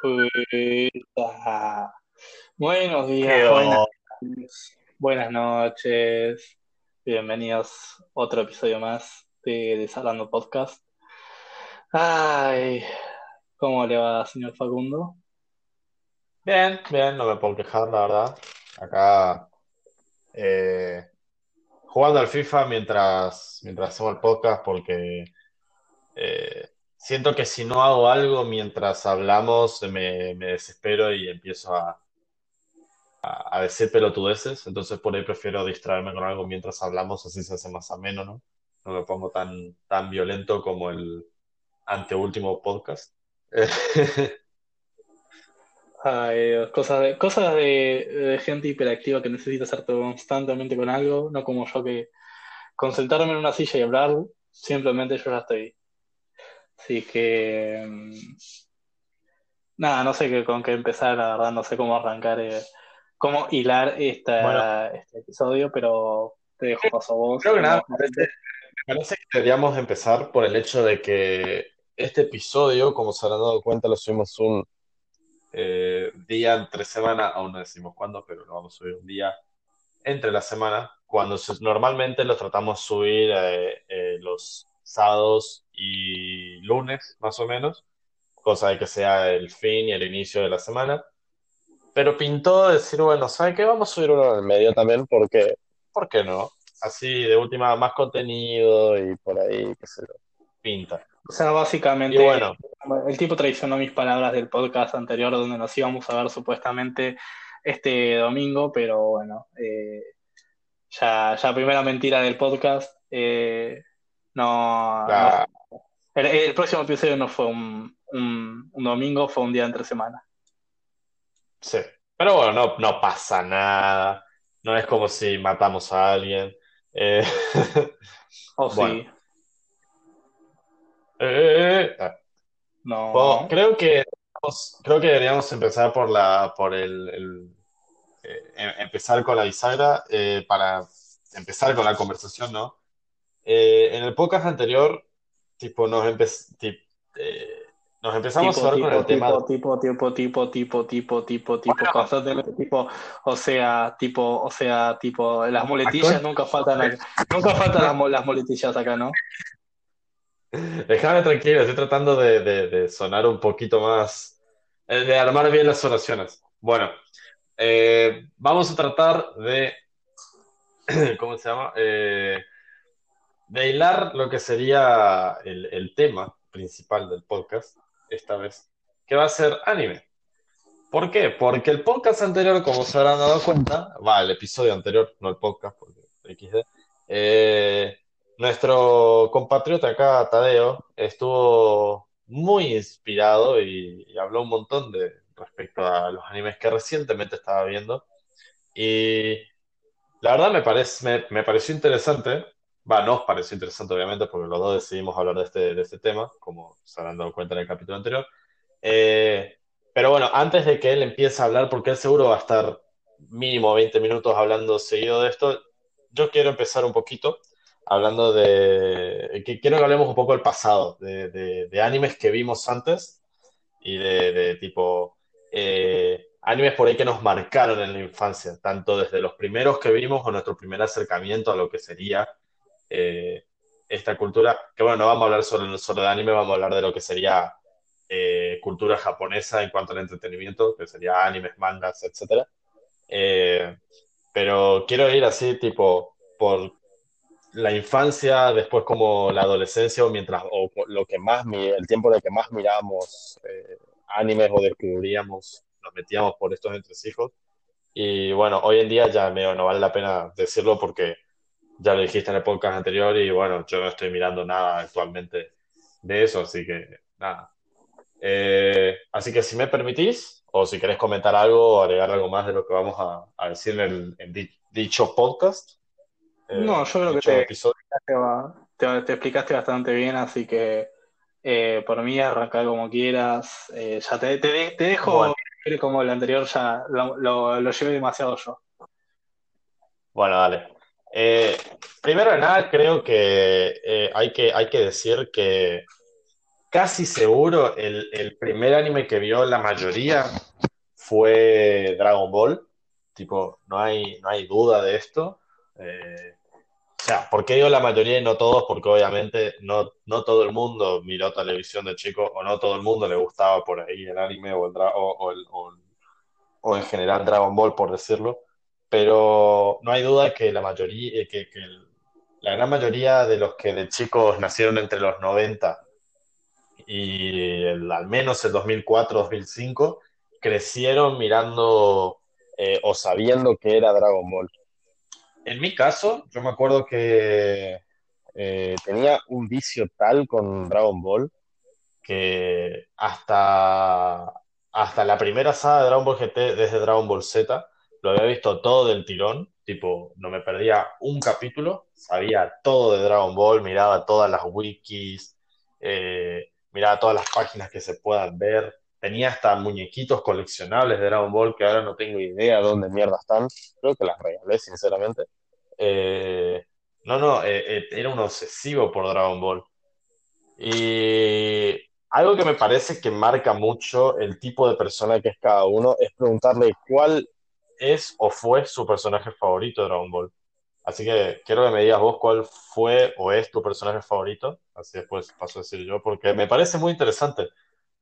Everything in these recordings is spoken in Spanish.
Puta. Buenos días, buenas, buenas noches. Bienvenidos a otro episodio más de Deshablando Podcast. Ay, ¿cómo le va, señor Facundo? Bien, bien, no me puedo quejar, la verdad. Acá eh, jugando al FIFA mientras, mientras hacemos el podcast porque eh, siento que si no hago algo mientras hablamos me, desespero y empiezo a, a, decir pelotudeces. Entonces por ahí prefiero distraerme con algo mientras hablamos, así se hace más ameno, ¿no? No me pongo tan, tan violento como el anteúltimo podcast. Ay, Dios, cosas de, cosas de gente hiperactiva que necesita hacer constantemente con algo, no como yo que con sentarme en una silla y hablar, simplemente yo ya estoy. Así que mm, nada, no sé qué, con qué empezar, la verdad, no sé cómo arrancar, eh, cómo hilar Bueno, esta, este episodio, pero te dejo paso a vos, creo que nada, me parece, me parece que deberíamos empezar por el hecho de que este episodio, como se habrán dado cuenta, lo subimos un eh, día entre semana, aún no decimos cuándo, pero lo vamos a subir un día entre la semana, cuando se- normalmente lo tratamos de subir eh, eh, los sábados y lunes, más o menos, cosa de que sea el fin y el inicio de la semana. Pero pintó decir, bueno, ¿sabe qué? Vamos a subir uno en el medio también, porque, ¿por qué no? Así de última, más contenido y por ahí, qué sé yo, pinta. O sea, Y básicamente, bueno, el tipo traicionó mis palabras del podcast anterior donde nos íbamos a ver supuestamente este domingo, pero bueno, eh, ya, ya primera mentira del podcast. eh, no, no, el, el próximo episodio no fue un, un, un domingo, fue un día entre semana. sí. Pero bueno, no, no pasa nada. No es como si matamos a alguien. Eh, O bueno. sí, Eh, eh, eh. Bueno, no, creo que, creo que deberíamos empezar por la, por el, el, eh, em- empezar con la bisagra eh, para empezar con la conversación, ¿no? eh, en el podcast anterior, tipo, nos, empe tipo, eh, nos empezamos tipo, a hablar con el tipo, tema. Tipo, tipo, tipo, tipo, tipo, tipo, tipo, bueno. cosas de tipo, o sea, tipo, o sea, tipo, las muletillas nunca faltan, nunca faltan las, las muletillas acá, ¿no? Déjame tranquilo, estoy tratando de, de, de, sonar un poquito más, eh, de armar bien las oraciones. Bueno, eh, vamos a tratar de, ¿cómo se llama? Eh, de lo que sería el, el tema principal del podcast, esta vez, que va a ser anime. ¿Por qué? Porque el podcast anterior, como se habrán dado cuenta, va, el episodio anterior, no el podcast, porque XD, eh, nuestro compatriota acá, Tadeo, estuvo muy inspirado y, y habló un montón de respecto a los animes que recientemente estaba viendo. Y la verdad me parece, me, me pareció interesante, va, nos pareció interesante obviamente, porque los dos decidimos hablar de este, de este tema, como se habrán dado cuenta en el capítulo anterior. Eh, pero bueno, antes de que él empiece a hablar, porque él seguro va a estar mínimo 20 minutos hablando seguido de esto, yo quiero empezar un poquito hablando de... que quiero que hablemos un poco del pasado, de, de- de animes que vimos antes y de, de tipo eh, animes por ahí que nos marcaron en la infancia, tanto desde los primeros que vimos o nuestro primer acercamiento a lo que sería eh, esta cultura, que bueno, no vamos a hablar solo, solo de anime, vamos a hablar de lo que sería eh, cultura japonesa en cuanto al entretenimiento, que sería animes, mangas, etcétera. Eh, pero quiero ir así, tipo, por la infancia, después como la adolescencia o mientras, o lo que más, el tiempo en que más mirábamos animes o descubríamos, nos metíamos por estos entresijos. Y bueno, hoy en día ya medio no vale la pena decirlo porque ya lo dijiste en el podcast anterior y bueno, yo no estoy mirando nada actualmente de eso, así que nada. Eh, así que si me permitís, o si querés comentar algo o agregar algo más de lo que vamos a, a decir en, el, en di- dicho podcast, No, eh, yo creo que te, explicaste bastante bien, así que eh, por mí arrancar como quieras, ya te, te, dejo como el anterior, ya lo, lo, lo llevé demasiado yo. bueno, dale. Eh, primero de nada, creo que, eh, hay que hay que decir que casi seguro el, el primer anime que vio la mayoría fue Dragon Ball. Tipo, no hay, no hay duda de esto. Eh, o sea, ¿por qué digo la mayoría y no todos? Porque obviamente no, no todo el mundo miró televisión de chico o no todo el mundo le gustaba por ahí el anime o, el, o, o, o en general Dragon Ball, por decirlo. Pero no hay duda que la mayoría, eh, que, la gran mayoría de los que de chicos nacieron entre los 90 y al menos el 2004-2005 crecieron mirando eh, o sabiendo que era Dragon Ball. En mi caso, yo me acuerdo que eh, tenía un vicio tal con Dragon Ball que hasta, hasta la primera saga de Dragon Ball GT desde Dragon Ball Z lo había visto todo del tirón, tipo, no me perdía un capítulo, sabía todo de Dragon Ball, miraba todas las wikis, eh, miraba todas las páginas que se puedan ver, tenía hasta muñequitos coleccionables de Dragon Ball que ahora no tengo idea dónde mierda están, creo que las regalé sinceramente. Eh, no, no, eh, era un obsesivo por Dragon Ball. Y algo que me parece que marca mucho el tipo de persona que es cada uno es preguntarle cuál es o fue su personaje favorito de Dragon Ball. Así que quiero que me digas vos cuál fue o es tu personaje favorito. Así después paso a decir yo, porque me parece muy interesante.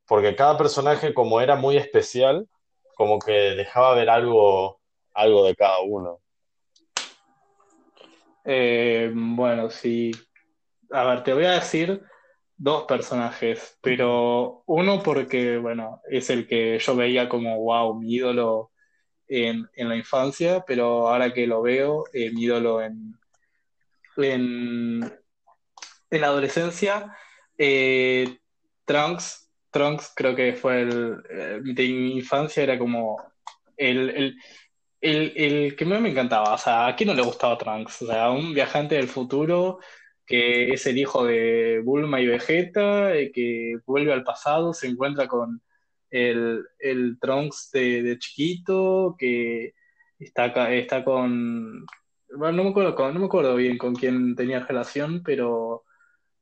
Porque cada personaje, como era muy especial, como que dejaba ver algo, algo de cada uno. Eh, bueno, sí. A ver, te voy a decir dos personajes, pero uno porque, bueno, es el que yo veía como, wow, mi ídolo en, la infancia, pero ahora que lo veo, eh, mi ídolo en, en, en la adolescencia, eh, Trunks, Trunks creo que fue el, eh, de mi infancia, era como el, el, el, el que me, me encantaba, o sea, ¿a quién no le gustaba Trunks? O sea, un viajante del futuro que es el hijo de Bulma y Vegeta, eh, que vuelve al pasado, se encuentra con el, el Trunks de, de chiquito, que está, está con... Bueno, no me acuerdo, no me acuerdo bien con quién tenía relación, pero,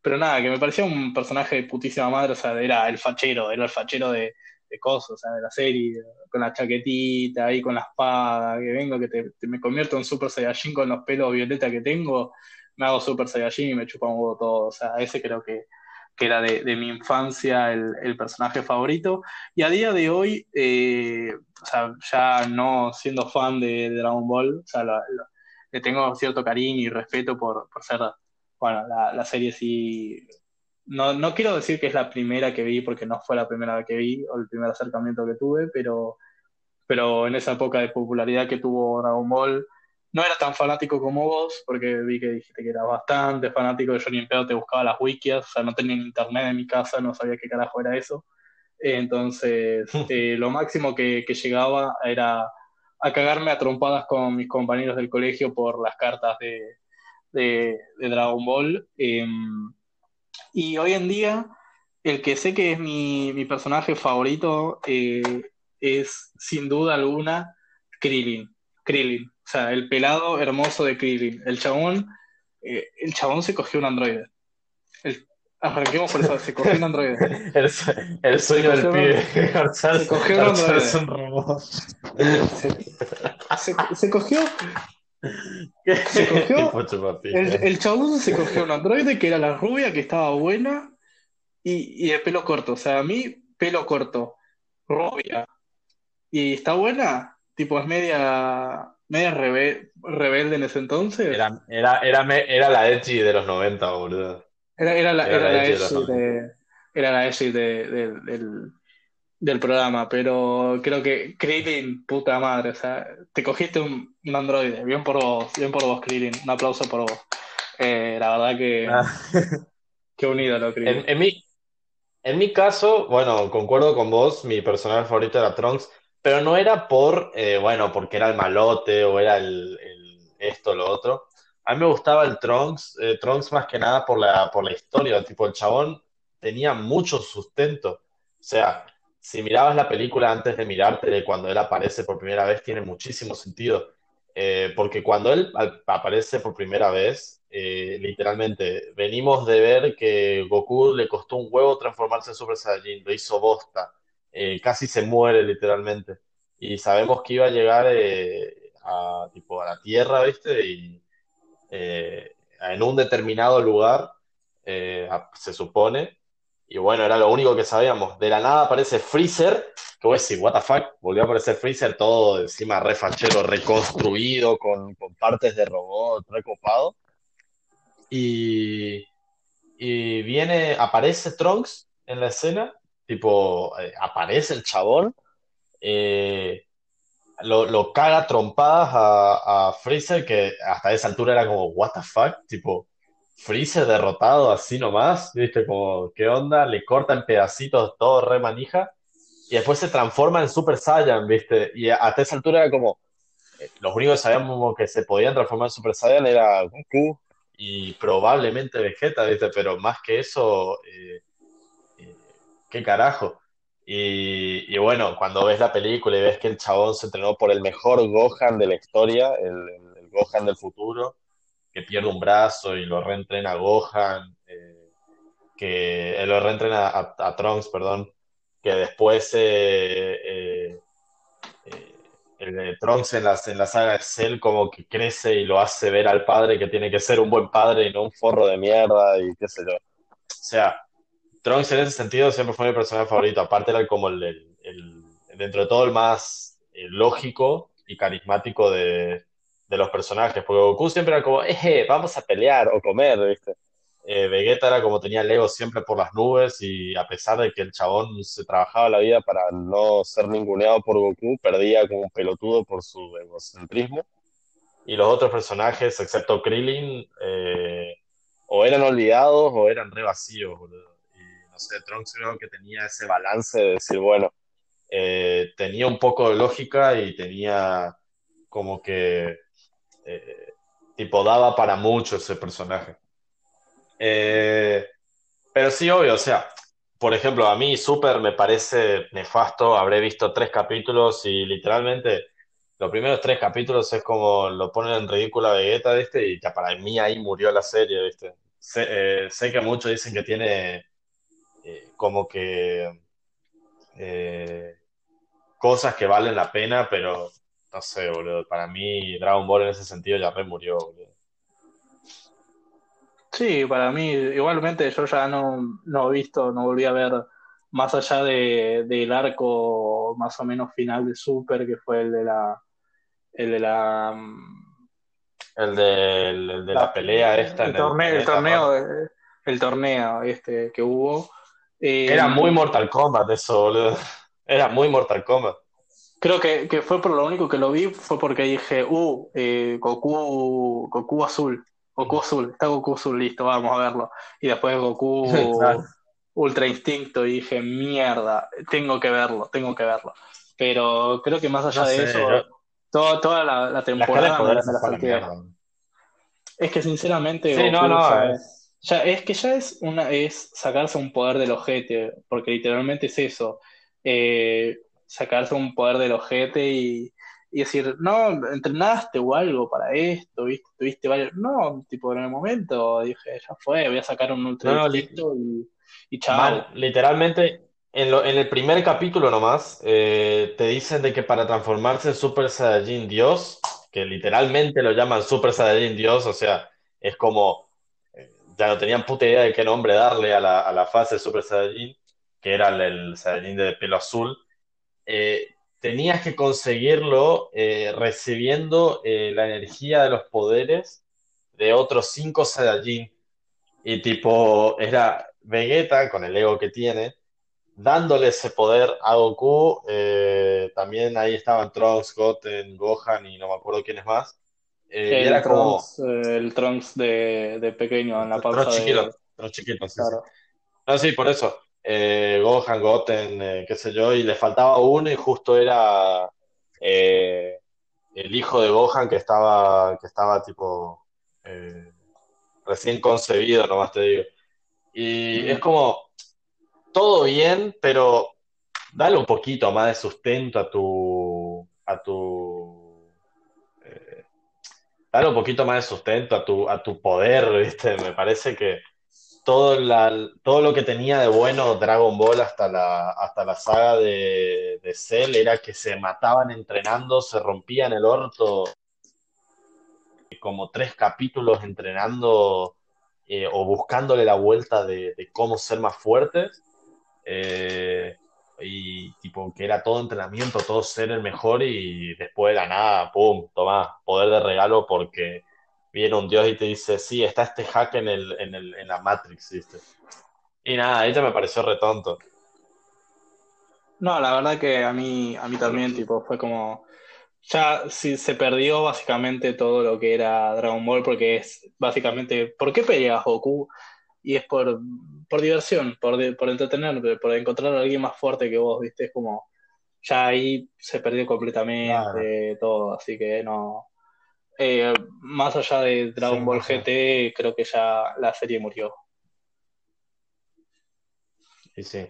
pero nada, que me parecía un personaje de putísima madre, o sea, era el fachero, era el fachero de, de cosas, o sea, de la serie, con la chaquetita, ahí con la espada, que vengo, que te- me convierto en Super Saiyajin con los pelos violeta que tengo, me hago Super Saiyajin y me chupa un huevo todo, o sea, ese creo que, que era de, mi infancia el, personaje favorito. Y a día de hoy, eh, ya no siendo fan de, Dragon Ball, o sea, le tengo cierto cariño y respeto por, ser, bueno, la, serie sí. No, no quiero decir que es la primera que vi, porque no fue la primera que vi, o el primer acercamiento que tuve, pero, pero en esa época de popularidad que tuvo Dragon Ball, no era tan fanático como vos, porque vi que dijiste que eras bastante fanático, yo ni en pedo te buscaba las wikis, o sea, no tenía internet en mi casa, no sabía qué carajo era eso. Entonces, eh, lo máximo que, que llegaba era a cagarme a trompadas con mis compañeros del colegio por las cartas de, de, de Dragon Ball. Eh, y hoy en día, el que sé que es mi, mi personaje favorito eh, es, sin duda alguna, Krillin. Krillin. O sea, el pelado hermoso de Krillin. El chabón, eh, el chabón se cogió un androide. El- arranquemos por eso, se cogió un androide. El, sue- el sueño del pibe, se cogió un androide. un robot. Se, se- se cogió, se cogió el chabón se cogió un androide que era la rubia, que estaba buena y, y de pelo corto. O sea, a mí, pelo corto, rubia y está buena, tipo es media, media rebe- rebelde en ese entonces. Era, era, era, me- era la Edgy de los 90, boludo. Era, era la, Era la Edgy de era la Edgy de- de- del, del programa, pero creo que Krillin, puta madre, o sea, te cogiste un, un androide, bien por vos, bien por vos, Krillin, un aplauso por vos. Eh, la verdad que, Ah. que un ídolo, Krillin. En, en mi, en mi caso, bueno, concuerdo con vos, mi personaje favorito era Trunks, pero no era por, eh, bueno, porque era el malote o era el, esto, lo otro. A mí me gustaba el Trunks, eh, Trunks más que nada por la, por la historia, tipo, el chabón tenía mucho sustento. O sea, si mirabas la película antes de mirarte, cuando él aparece por primera vez, tiene muchísimo sentido. eh, porque cuando él aparece por primera vez, eh, literalmente, venimos de ver que Goku le costó un huevo transformarse en Super Saiyajin, lo hizo bosta, eh, casi se muere literalmente, y sabemos que iba a llegar a, tipo, a la Tierra, ¿viste? Y en un determinado lugar, se supone, y bueno, era lo único que sabíamos. De la nada aparece Freezer, que voy a decir, what the fuck, volvió a aparecer Freezer todo encima refachero, reconstruido, con, partes de robot, recopado. Y, y viene, aparece Trunks en la escena, tipo, eh, aparece el chabón, eh, lo, lo, caga trompadas a, a Freezer, que hasta esa altura era como, what the fuck, tipo, Freezer derrotado así nomás, ¿viste? Como, ¿qué onda? Le corta en pedacitos todo re manija y después se transforma en Super Saiyan, ¿viste? Y hasta esa altura era como, eh, los únicos que sabíamos que se podían transformar en Super Saiyan era Goku y probablemente Vegeta, ¿viste? Pero más que eso, eh, ¿qué carajo? Y, bueno, cuando ves la película y ves que el chabón se entrenó por el mejor Gohan de la historia, el Gohan del futuro, que pierde un brazo y lo reentrena a Gohan, eh, que lo reentrena a, Trunks, perdón, que después eh, eh, el Trunks en la, en la saga de Cell como que crece y lo hace ver al padre que tiene que ser un buen padre y no un forro de mierda y qué sé yo. O sea, Trunks en ese sentido siempre fue mi personaje favorito, aparte era como el, dentro de todo el más lógico y carismático de, los personajes, porque Goku siempre era como, eh, vamos a pelear o comer, ¿viste? Eh, Vegeta era como tenía el ego siempre por las nubes y a pesar de que el chabón se trabajaba la vida para no ser ninguneado por Goku, perdía como un pelotudo por su egocentrismo. Y los otros personajes, excepto Krillin, eh, o eran olvidados o eran re vacíos, Y no sé, Trunks creo que tenía ese balance de decir, bueno, eh, tenía un poco de lógica y tenía como que eh, tipo, daba para mucho ese personaje. Eh, pero sí, obvio, o sea, por ejemplo, a mí Super me parece nefasto, habré visto tres capítulos y literalmente los primeros tres capítulos es como lo ponen en ridícula Vegeta, ¿viste? Y ya para mí ahí murió la serie, ¿viste? Sé, eh, sé que muchos dicen que tiene como que cosas que valen la pena, pero no sé, boludo. Para mí, Dragon Ball en ese sentido ya re murió, boludo. Sí, para mí, igualmente yo ya no, no he visto, no volví a ver más allá de, del arco más o menos final de Super, que fue el de la. El de la. El de, el, de la, pelea esta. El, torneo, el, torneo, el torneo este que hubo. Era muy eh, Mortal Kombat eso, boludo. Era muy Mortal Kombat. Creo que, que, fue por lo único que lo vi, fue porque dije, uh, eh, Goku, Goku azul, Goku azul, está Goku azul, listo, vamos a verlo. Y después Goku Ultra Instinto y dije, mierda, tengo que verlo, tengo que verlo. Pero creo que más allá de eso, toda la, temporada me, la Es que sinceramente, sí, no, no, ya, es que ya es una es sacarse un poder del ojete, porque literalmente es eso. Eh, sacarse un poder del ojete y, decir, no, entrenaste o algo para esto, ¿viste? Tuviste varios. No, tipo, en el momento dije, ya fue, voy a sacar un ultra y, y chao. literalmente, en, lo, en, el primer capítulo nomás, eh, te dicen de que para transformarse en Super Saiyajin Dios, que literalmente lo llaman Super Saiyajin Dios, o sea, es como. Ya no tenían puta idea de qué nombre darle a la, a la fase Super Saiyajin, que era el, el Saiyajin de pelo azul eh, tenías que conseguirlo eh, recibiendo eh, la energía de los poderes de otros cinco Saiyajin. Y tipo, era Vegeta, con el ego que tiene, dándole ese poder a Goku. también ahí estaban Trunks, Goten, Gohan y no me acuerdo quiénes más. El, era Trunks, el Trunks de, pequeño en la panza Trunks chiquito, sí, No, sí, por eso. Eh, Gohan, Goten, eh, qué sé yo, y le faltaba uno y justo era eh, el hijo de Gohan que estaba, que estaba tipo eh, recién concebido, nomás te digo. Y es como, todo bien, pero dale un poquito más de sustento a tu, a tu, Dale un poquito más de sustento a tu, a tu poder, ¿viste? Me parece que todo, la, todo lo que tenía de bueno Dragon Ball hasta la, hasta la saga de, de Cell era que se mataban entrenando, se rompían el orto como tres capítulos entrenando eh, o buscándole la vuelta de, cómo ser más fuertes. Eh, y tipo que era todo entrenamiento, todo ser el mejor y después de la nada, pum, toma, poder de regalo porque viene un dios y te dice, sí, está este hack en, el, en, el, en la Matrix, ¿viste? Y nada, ella me pareció retonto. No, la verdad que a mí, a mí también, tipo, fue como. Ya sí, se perdió básicamente todo lo que era Dragon Ball, porque es básicamente. ¿Por qué peleas Goku? Y es por, por diversión, por, de- por entretenerte, por encontrar a alguien más fuerte que vos, ¿viste? Es como. Ya ahí se perdió Claro, completamente todo, así que no. Eh, más allá de sí, Dragon Ball. GT, creo que ya la serie murió. Y sí.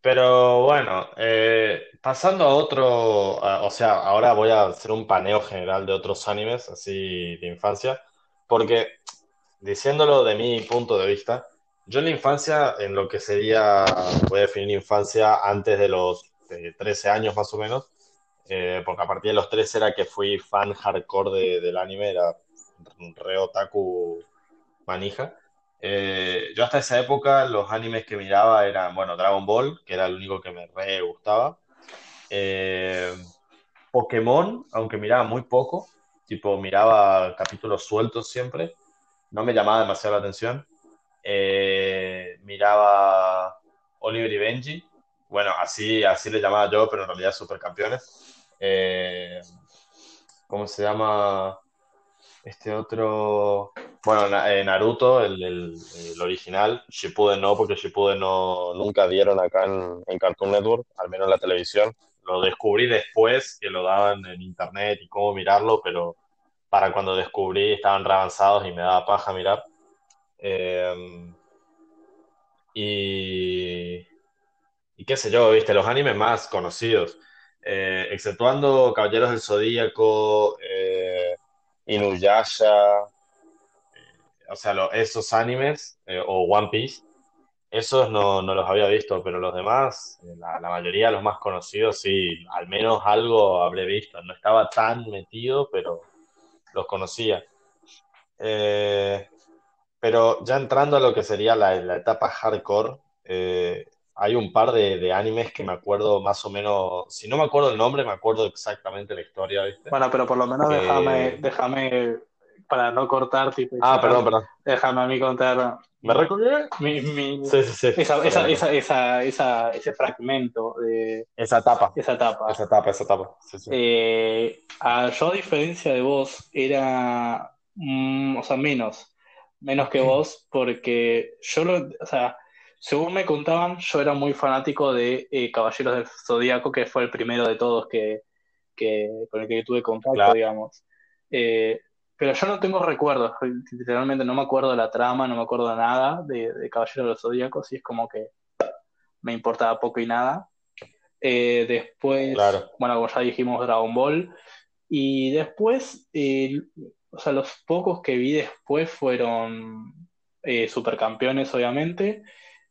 Pero bueno, eh, pasando a otro, a- o sea, ahora voy a hacer un paneo general de otros animes, así de infancia, porque diciéndolo de mi punto de vista, yo en la infancia, en lo que sería, voy a definir infancia antes de los eh, 13 años más o menos, eh, porque a partir de los 13 era que fui fan hardcore de- del anime, era re otaku manija. Eh, yo hasta esa época los animes que miraba eran, bueno, Dragon Ball, que era el único que me re gustaba. Eh, Pokémon, aunque miraba muy poco, tipo miraba capítulos sueltos siempre, no me llamaba demasiado la atención. Eh, miraba Oliver y Benji, bueno, así, así le llamaba yo, pero en realidad supercampeones. Eh, ¿cómo se llama este otro? Bueno, eh, Naruto, el, el- el original, Shippuden no, porque Shippuden no, nunca dieron acá en Cartoon Network, al menos en la televisión. Lo descubrí después que lo daban en internet y cómo mirarlo, pero para cuando descubrí estaban re avanzados y me daba paja mirar. Eh, y, y qué sé yo, viste, los animes más conocidos, eh, exceptuando Caballeros del Zodíaco, eh, Inuyasha, o sea, esos animes, eh, o One Piece, esos no, no los había visto, pero los demás, eh, la, la mayoría de los más conocidos, sí, al menos algo habré visto. No estaba tan metido, pero los conocía. Eh, pero ya entrando a lo que sería la, la etapa hardcore, eh, hay un par de, de animes que me acuerdo más o menos, si no me acuerdo el nombre, me acuerdo exactamente la historia, ¿viste? Bueno, pero por lo menos déjame, Que... déjame, para no cortar, tipo, y Ah, perdón, perdón. déjame a mí contar ¿Me recordé? mi, mi- Sí, sí, sí. esa, esa, esa, esa, ese fragmento de Esa etapa, esa etapa. esa etapa, esa etapa. Eh, a- yo, a diferencia de vos, era, mm, o sea, menos, menos que vos, porque yo lo, o sea, según me contaban, yo era muy fanático de eh, Caballeros del Zodíaco, que fue el primero de todos que, que, con el que tuve contacto, Claro. digamos. Eh, pero yo no tengo recuerdos, literalmente no me acuerdo de la trama, no me acuerdo de nada de, de Caballeros del Zodíaco, así es como que me importaba poco y nada. Eh, después, Claro. bueno, como ya dijimos, Dragon Ball. Y después, eh, o sea, los pocos que vi después fueron eh, Supercampeones, obviamente.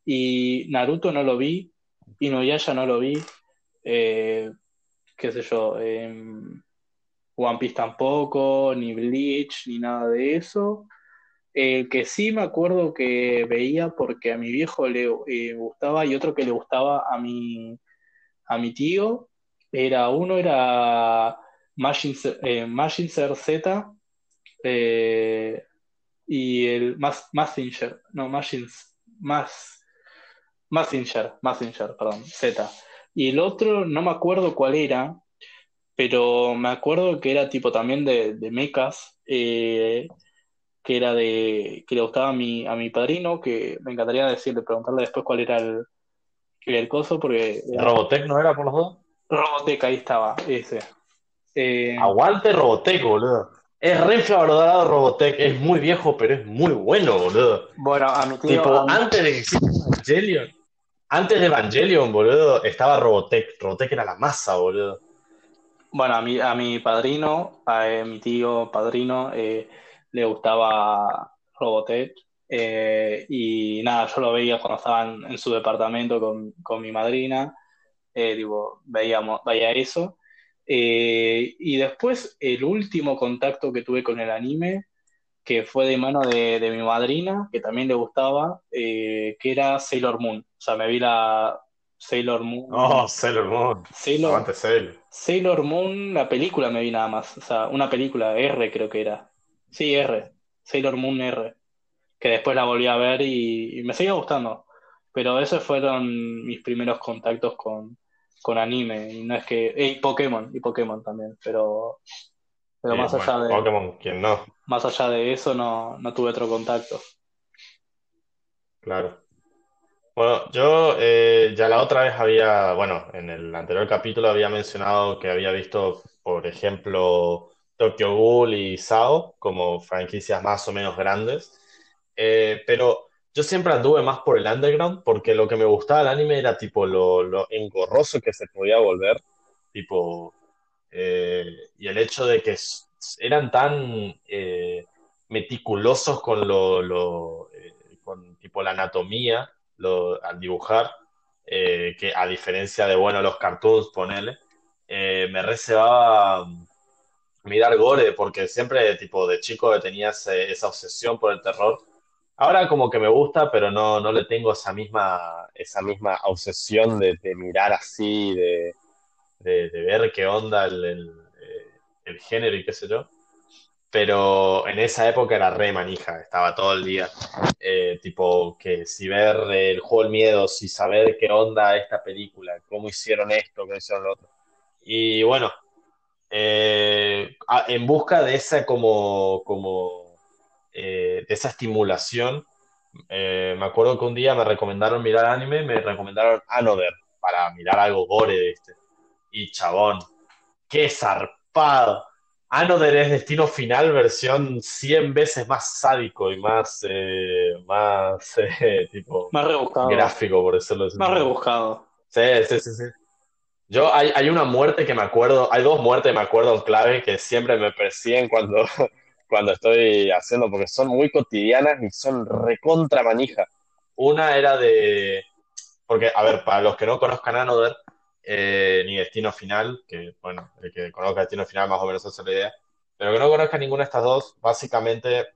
Y Naruto no lo vi. Inuyasha no lo vi. eh, qué sé yo. One Piece tampoco, ni Bleach, ni nada de eso. El que sí me acuerdo que veía porque a mi viejo le eh, gustaba y otro que le gustaba a mi, a mi tío, era uno era Mazinger eh, Z eh, y el Mazinger, no, Mazinger, Mazinger, perdón, Z. Y el otro no me acuerdo cuál era, pero me acuerdo que era tipo también de, de mechas, eh, que era de, que le gustaba a mi, a mi padrino, que me encantaría decirle, preguntarle después cuál era el, el coso, porque era ¿Robotech no era por los dos? Robotech, ahí estaba, ese. Eh, Aguante Robotech, boludo. Es re Robotech, es muy viejo, pero es muy bueno, boludo. bueno, a mi tío, Tipo, a mi- antes de Evangelion, antes de Evangelion, boludo, estaba Robotech. Robotech era la masa, boludo. Bueno, a mi, a mi padrino, a eh, mi tío padrino, eh, le gustaba Robotech. eh, y nada, yo lo veía cuando estaban en su departamento con, con mi madrina. eh, digo, veíamos, veía eso. Eh, y después, el último contacto que tuve con el anime, que fue de mano de, de mi madrina, que también le gustaba, que era Sailor Moon. O sea, me vi la Sailor Oh, Moon. Sailor Moon. Sailor, Aguante Sailor. Sailor Moon, la película me vi nada más. O sea, una película, R creo que era. Sí, R. Sailor Moon R. Que después la volví a ver y, y me seguía gustando. Pero esos fueron mis primeros contactos con, con anime. Y no es que. Y Pokémon, y Pokémon también. Pero, pero más bueno, allá de, Pokémon, ¿quién no? más allá de eso, no, no tuve otro contacto. Claro. Bueno, yo eh, ya la otra vez había, bueno, en el anterior capítulo había mencionado que había visto, por ejemplo, Tokyo Ghoul y SAO como franquicias más o menos grandes, Eh, pero yo siempre anduve más por el underground porque lo que me gustaba del anime era tipo lo, engorroso que se podía volver, tipo, eh, y el hecho de que eran tan eh, meticulosos con lo, con tipo la anatomía lo, al dibujar, eh, que a diferencia de, bueno, los cartoons, ponele, eh, me reservaba mirar gore, porque siempre, tipo, de chico tenía ese- esa obsesión por el terror. Ahora como que me gusta, pero no, no le tengo esa misma, esa misma obsesión de, mirar así, de, de, de ver qué onda el, el, eh, el género y qué sé yo. Pero en esa época era re manija, estaba todo el día. Eh, tipo, que si ver el juego del miedo, si saber qué onda esta película, cómo hicieron esto, cómo hicieron lo otro. Y bueno, eh, en busca de esa como, como eh, de esa estimulación, me acuerdo que un día me recomendaron mirar anime, me recomendaron Another para mirar algo gore de este. Y chabón, ¡Qué zarpado! Another es Destino Final, versión 100 veces más sádico y más, eh, más eh, tipo Más rebuscado. gráfico, por decirlo así. Más rebuscado. Sí, sí, sí, sí. Yo, hay, hay una muerte que me acuerdo, hay dos muertes que me acuerdo en clave que siempre me persiguen cuando, cuando estoy haciendo, porque son muy cotidianas y son recontra manija. Una era de, porque, a ver, para los que no conozcan Another, eh, ni Destino Final, que, bueno, el que conozca Destino Final más o menos hace la idea, pero que no conozca ninguna de estas dos, básicamente,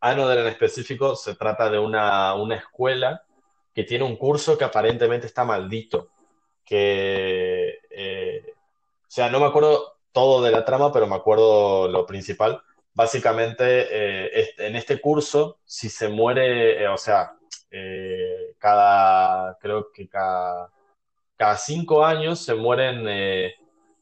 Another en específico se trata de una, una escuela que tiene un curso que aparentemente está maldito, que, eh, o sea, no me acuerdo todo de la trama, pero me acuerdo lo principal. Básicamente, eh, en este curso, si se muere, eh, o sea, cada, creo que cada cada cinco años se mueren eh,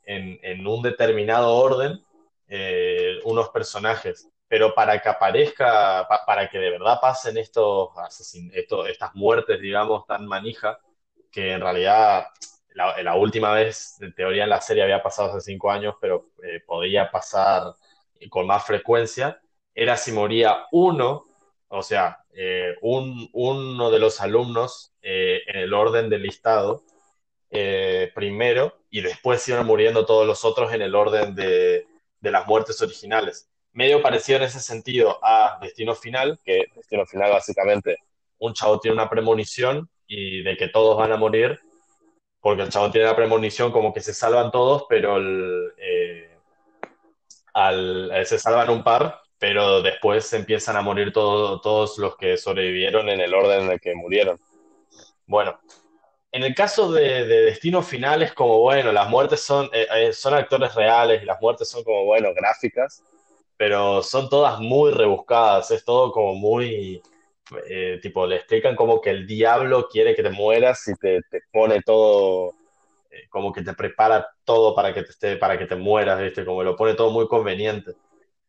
en, un determinado orden eh, unos personajes. Pero para que aparezca, pa- para que de verdad pasen estos, asesin- esto- estas muertes, digamos, tan manija, que en realidad la, la última vez, en teoría, en la serie había pasado hace cinco años, pero eh, podía pasar con más frecuencia, era si moría uno, o sea, un, uno de los alumnos en el orden del listado eh, primero y después iban muriendo todos los otros en el orden de, de las muertes originales. Medio parecido en ese sentido a Destino Final, que Destino Final básicamente un chavo tiene una premonición y de que todos van a morir, porque el chavo tiene la premonición como que se salvan todos, pero el, eh, al, eh, se salvan un par, pero después empiezan a morir todo- todos los que sobrevivieron en el orden en el que murieron. Bueno, en el caso de, de Destino Final es como, bueno, las muertes son, eh, eh, son actores reales las muertes son como, bueno, gráficas, pero son todas muy rebuscadas, es todo como muy, eh, tipo, le explican como que el diablo quiere que te mueras y te, te pone todo, eh, como que te prepara todo para que te, esté, para que te mueras, ¿viste? Como lo pone todo muy conveniente.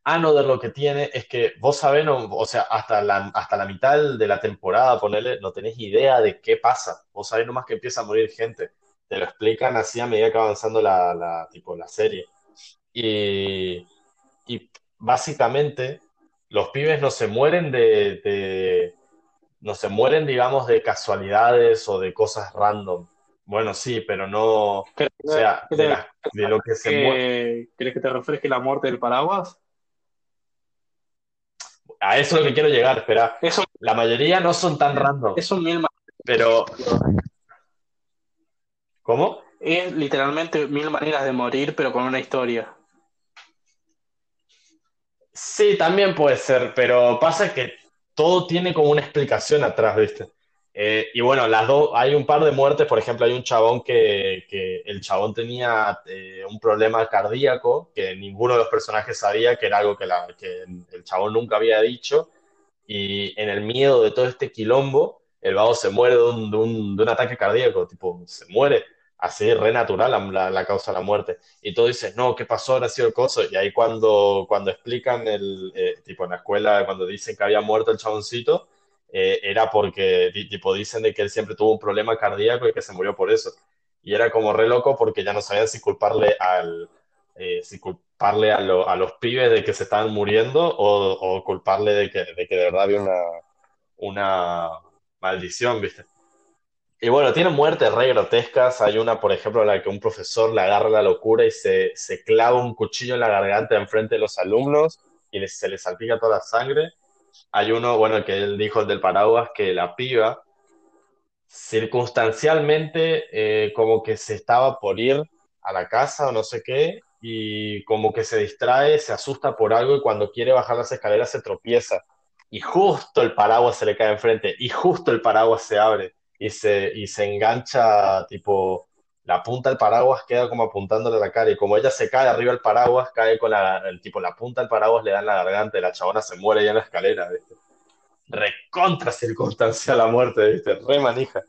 Another lo que tiene es que vos sabés, no, o sea, hasta la, hasta la mitad de la temporada, ponele, no tenés idea de qué pasa. Vos sabés nomás que empieza a morir gente. Te lo explican así a medida que va avanzando la, la, tipo, la serie. Y, y básicamente los pibes no se mueren de, de- no se mueren, digamos, de casualidades o de cosas random. Bueno, sí, pero no, o ¿Crees sea, que de, lo que se muere. que- ¿crees que te refresque la muerte del paraguas? A eso es lo que quiero llegar, espera. Eso La mayoría no son tan random, es un mil pero ¿cómo? Es literalmente mil maneras de morir, pero con una historia. Sí, también puede ser, pero pasa que todo tiene como una explicación atrás, ¿viste? Eh, y bueno, las dos, hay un par de muertes, por ejemplo, hay un chabón que, que el chabón tenía eh, un problema cardíaco que ninguno de los personajes sabía, que era algo que, la, que el chabón nunca había dicho, y en el miedo de todo este quilombo, el vago se muere de un, de un, de un ataque cardíaco, tipo, se muere, así, re natural la, la, la causa de la muerte. Y tú dices, no, ¿qué pasó? Ahora ha sido el coso. Y ahí cuando, cuando explican el, eh, tipo en la escuela, cuando dicen que había muerto el chaboncito, eh, era porque, tipo, dicen de que él siempre tuvo un problema cardíaco y que se murió por eso. Y era como re loco porque ya no sabían si culparle al, eh, si culparle a, lo- a los pibes de que se estaban muriendo o, o culparle de que, de que de verdad había una, una maldición, ¿viste? Y bueno, tiene muertes re grotescas. Hay una, por ejemplo, en la que un profesor le agarra la locura y se, se clava un cuchillo en la garganta enfrente de los alumnos y se les salpica toda la sangre. Hay uno, bueno, que él dijo, el del paraguas, que la piba circunstancialmente eh, como que se estaba por ir a la casa o no sé qué y como que se distrae, se asusta por algo y cuando quiere bajar las escaleras se tropieza. Y justo el paraguas se le cae enfrente y justo el paraguas se abre y se, y se engancha tipo la punta del paraguas queda como apuntándole a la cara y como ella se cae arriba del paraguas cae con la, el tipo la punta del paraguas le da en la garganta y la chabona se muere ya en la escalera ¿viste? recontra circunstancial la muerte ¿viste? re manija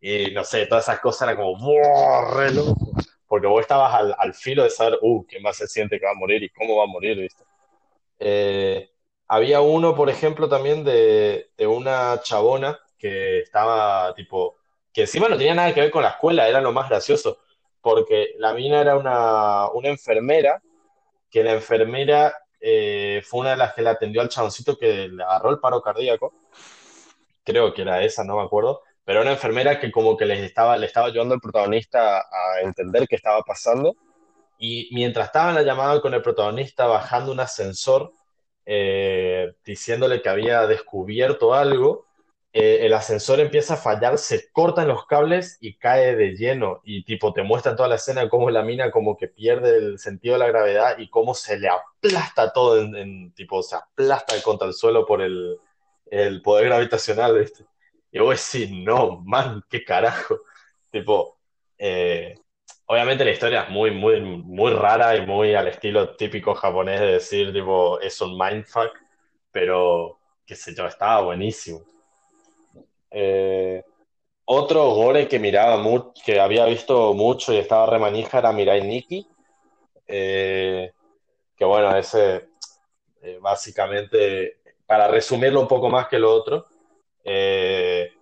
y no sé, todas esas cosas eran como, re loco. Porque vos estabas al, al filo de saber, uh, ¿qué más se siente que va a morir y cómo va a morir, ¿viste? Eh, había uno, por ejemplo, también de, de una chabona que estaba, tipo, que encima no tenía nada que ver con la escuela, era lo más gracioso, porque la mina era una, una enfermera, que la enfermera eh, fue una de las que le atendió al chaboncito que le agarró el paro cardíaco creo que era esa, no me acuerdo, pero una enfermera que como que les estaba, le estaba ayudando al protagonista a entender qué estaba pasando. Y mientras estaba en la llamada con el protagonista bajando un ascensor, eh, diciéndole que había descubierto algo, eh, el ascensor empieza a fallar, se cortan los cables y cae de lleno. Y tipo, te muestra toda la escena cómo la mina como que pierde el sentido de la gravedad y cómo se le aplasta todo en, tipo, se aplasta contra el suelo por el, el poder gravitacional, ¿viste? Y vos decís, no, man, qué carajo. Tipo, eh, obviamente la historia es muy, muy, muy rara y muy al estilo típico japonés de decir, tipo, es un mindfuck, pero, qué sé yo, estaba buenísimo. Eh, otro gore que miraba mucho, que había visto mucho y estaba remanija era Mirai Nikki, eh, que bueno, ese eh, básicamente, para resumirlo un poco más que lo otro, eh,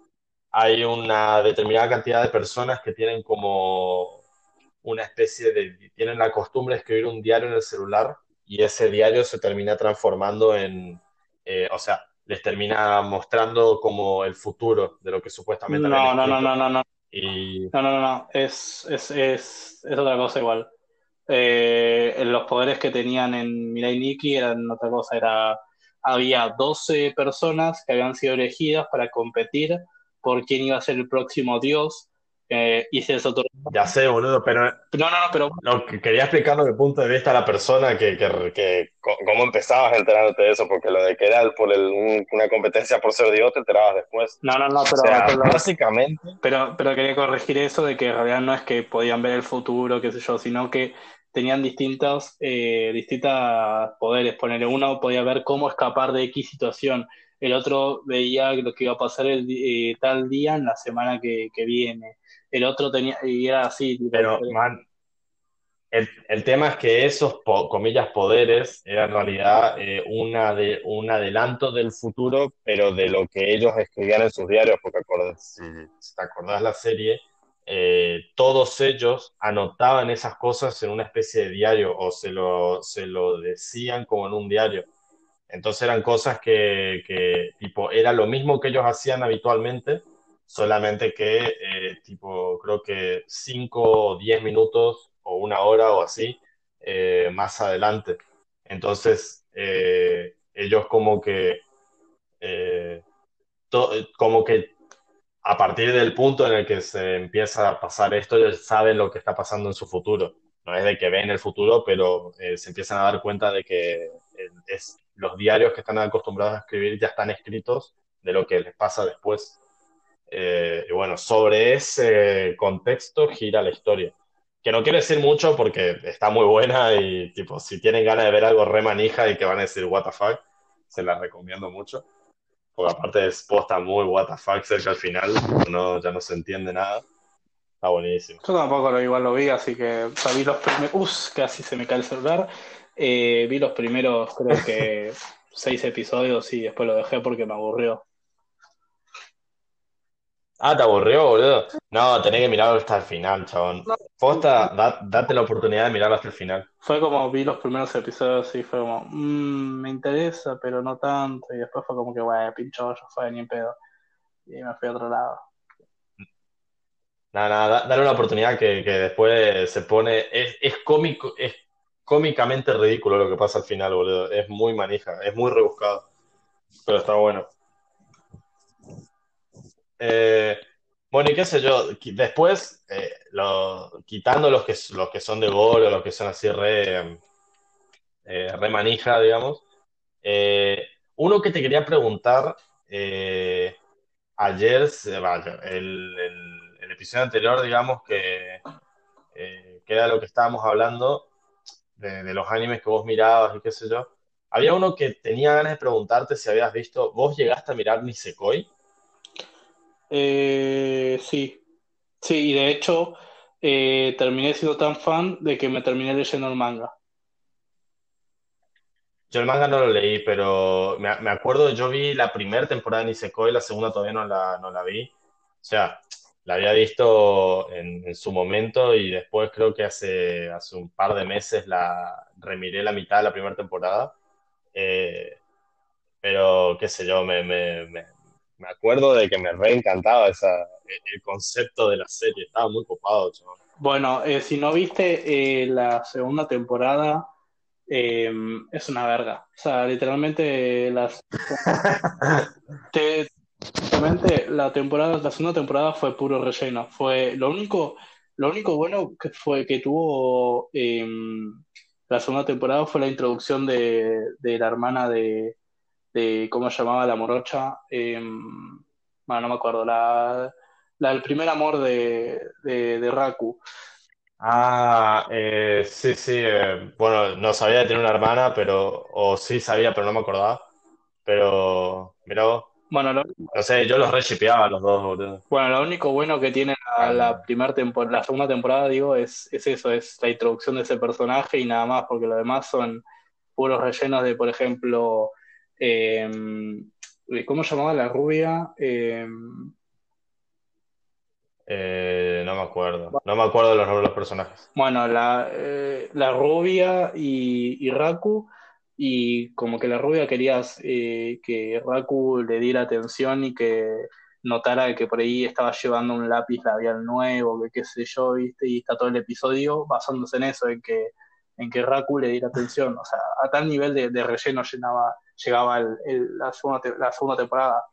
hay una determinada cantidad de personas que tienen como una especie de, tienen la costumbre de escribir un diario en el celular y ese diario se termina transformando en, o sea, les termina mostrando como el futuro de lo que supuestamente No, no, no, no, no, no, Y no, no, no, no. Es, es, es, es otra cosa igual. Eh, los poderes que tenían en Mirai Nikki eran otra cosa, era, había 12 personas que habían sido elegidas para competir por quién iba a ser el próximo dios, eh, y se ya sé, boludo, pero No, no, no, pero lo que quería explicarlo desde el punto de vista de la persona que, que, que cómo empezabas enterándote de eso, porque lo de que era por el- un- una competencia por ser Dios te enterabas después. no, no, no, O pero, sea, pero, básicamente, pero, pero quería corregir eso de que en realidad no es que podían ver el futuro, qué sé yo, sino que tenían distintos, eh, distintos poderes. Ponerle uno podía ver cómo escapar de X situación, el otro veía lo que iba a pasar el, eh, tal día en la semana que, que viene. El otro tenía, y era así, pero, man, el, el tema es que esos, po- comillas, poderes eran en realidad eh, una de, un adelanto del futuro, pero de lo que ellos escribían en sus diarios, porque acordás- si, si te acordás la serie, eh, todos ellos anotaban esas cosas en una especie de diario o se lo, se lo decían como en un diario. Entonces eran cosas que, que, tipo, era lo mismo que ellos hacían habitualmente, solamente que, eh, tipo, creo que 5 o 10 minutos o una hora o así eh, más adelante. Entonces, eh, ellos como que, como que a partir del punto en el que se empieza a pasar esto, ellos saben lo que está pasando en su futuro. No es de que ven el futuro, pero se empiezan a dar cuenta de que es, los diarios que están acostumbrados a escribir ya están escritos de lo que les pasa después. Eh, y bueno, sobre ese contexto gira la historia. Que no quiere decir mucho porque está muy buena y tipo, si tienen ganas de ver algo re manija y que van a decir what the fuck, se la recomiendo mucho. Porque aparte es posta muy what the fuck cerca al final, no, ya no se entiende nada. Está buenísimo. Yo tampoco lo igual lo vi, así que vi los primeros. Uf, casi se me cae el celular. Eh, vi los primeros, creo que seis episodios y después lo dejé porque me aburrió. Ah, ¿te aburrió, boludo? No, tenés que mirarlo hasta el final, chabón. Posta, da- date la oportunidad de mirarlo hasta el final. Fue como vi los primeros episodios y fue como, "Mm, me interesa, pero no tanto. Y después fue como que, bueno, pincho, yo fue ni en pedo. Y me fui a otro lado. Nada, nada, da- dale una oportunidad que, que después se pone. Es, es cómico, es cómicamente ridículo lo que pasa al final, boludo. Es muy manija, es muy rebuscado. Pero está bueno. Eh, bueno, y qué sé yo, después, eh, lo- quitando los que, los que son de gol o los que son así re, eh, re manija, digamos, eh, uno que te quería preguntar, ayer, el, el- episodio anterior, digamos, que, que era lo que estábamos hablando, de, de los animes que vos mirabas y qué sé yo, había uno que tenía ganas de preguntarte si habías visto, ¿vos llegaste a mirar Nisekoi? Eh, sí, sí, y de hecho eh, terminé siendo tan fan de que me terminé leyendo el manga. Yo el manga no lo leí, pero me, me acuerdo, yo vi la primera temporada de Nisekoi, la segunda todavía no la, no la vi. O sea, la había visto en, en su momento y después creo que hace, hace un par de meses la remiré la mitad de la primera temporada. Eh, pero qué sé yo, me, me, me, me acuerdo de que me reencantaba esa, el, el concepto de la serie, estaba muy copado, chaval. Bueno, eh, si no viste eh, la segunda temporada, eh, es una verga. O sea, literalmente las, te- la temporada, la segunda temporada fue puro relleno. Fue lo único, lo único bueno que fue que tuvo eh, la segunda temporada fue la introducción de, de la hermana de, de ¿cómo se llamaba la morocha? Eh, bueno, no me acuerdo, la, la del primer amor de, de, de Raku. Ah, eh, sí, sí. eh, bueno, no sabía de tener una hermana, pero. O sí sabía, pero no me acordaba. Pero. Mira vos. Bueno, lo, No sé, yo los re shipeaba a los dos, boludo. bueno, lo único bueno que tiene la, la primera temporada, la segunda temporada, digo, es, es eso, es la introducción de ese personaje y nada más, porque lo demás son puros rellenos de, por ejemplo, eh, ¿cómo se llamaba la rubia? Eh, Eh, no me acuerdo. No me acuerdo de los nombres de los personajes. bueno, la, eh, la rubia y, y Raku, y como que la rubia quería eh, que Raku le diera atención y que notara que por ahí estaba llevando un lápiz labial nuevo, que qué sé yo, ¿viste? Y está todo el episodio basándose en eso, en que, en que Raku le diera atención. O sea, a tal nivel de, de relleno llenaba, llegaba el- el- la, segunda, la segunda temporada.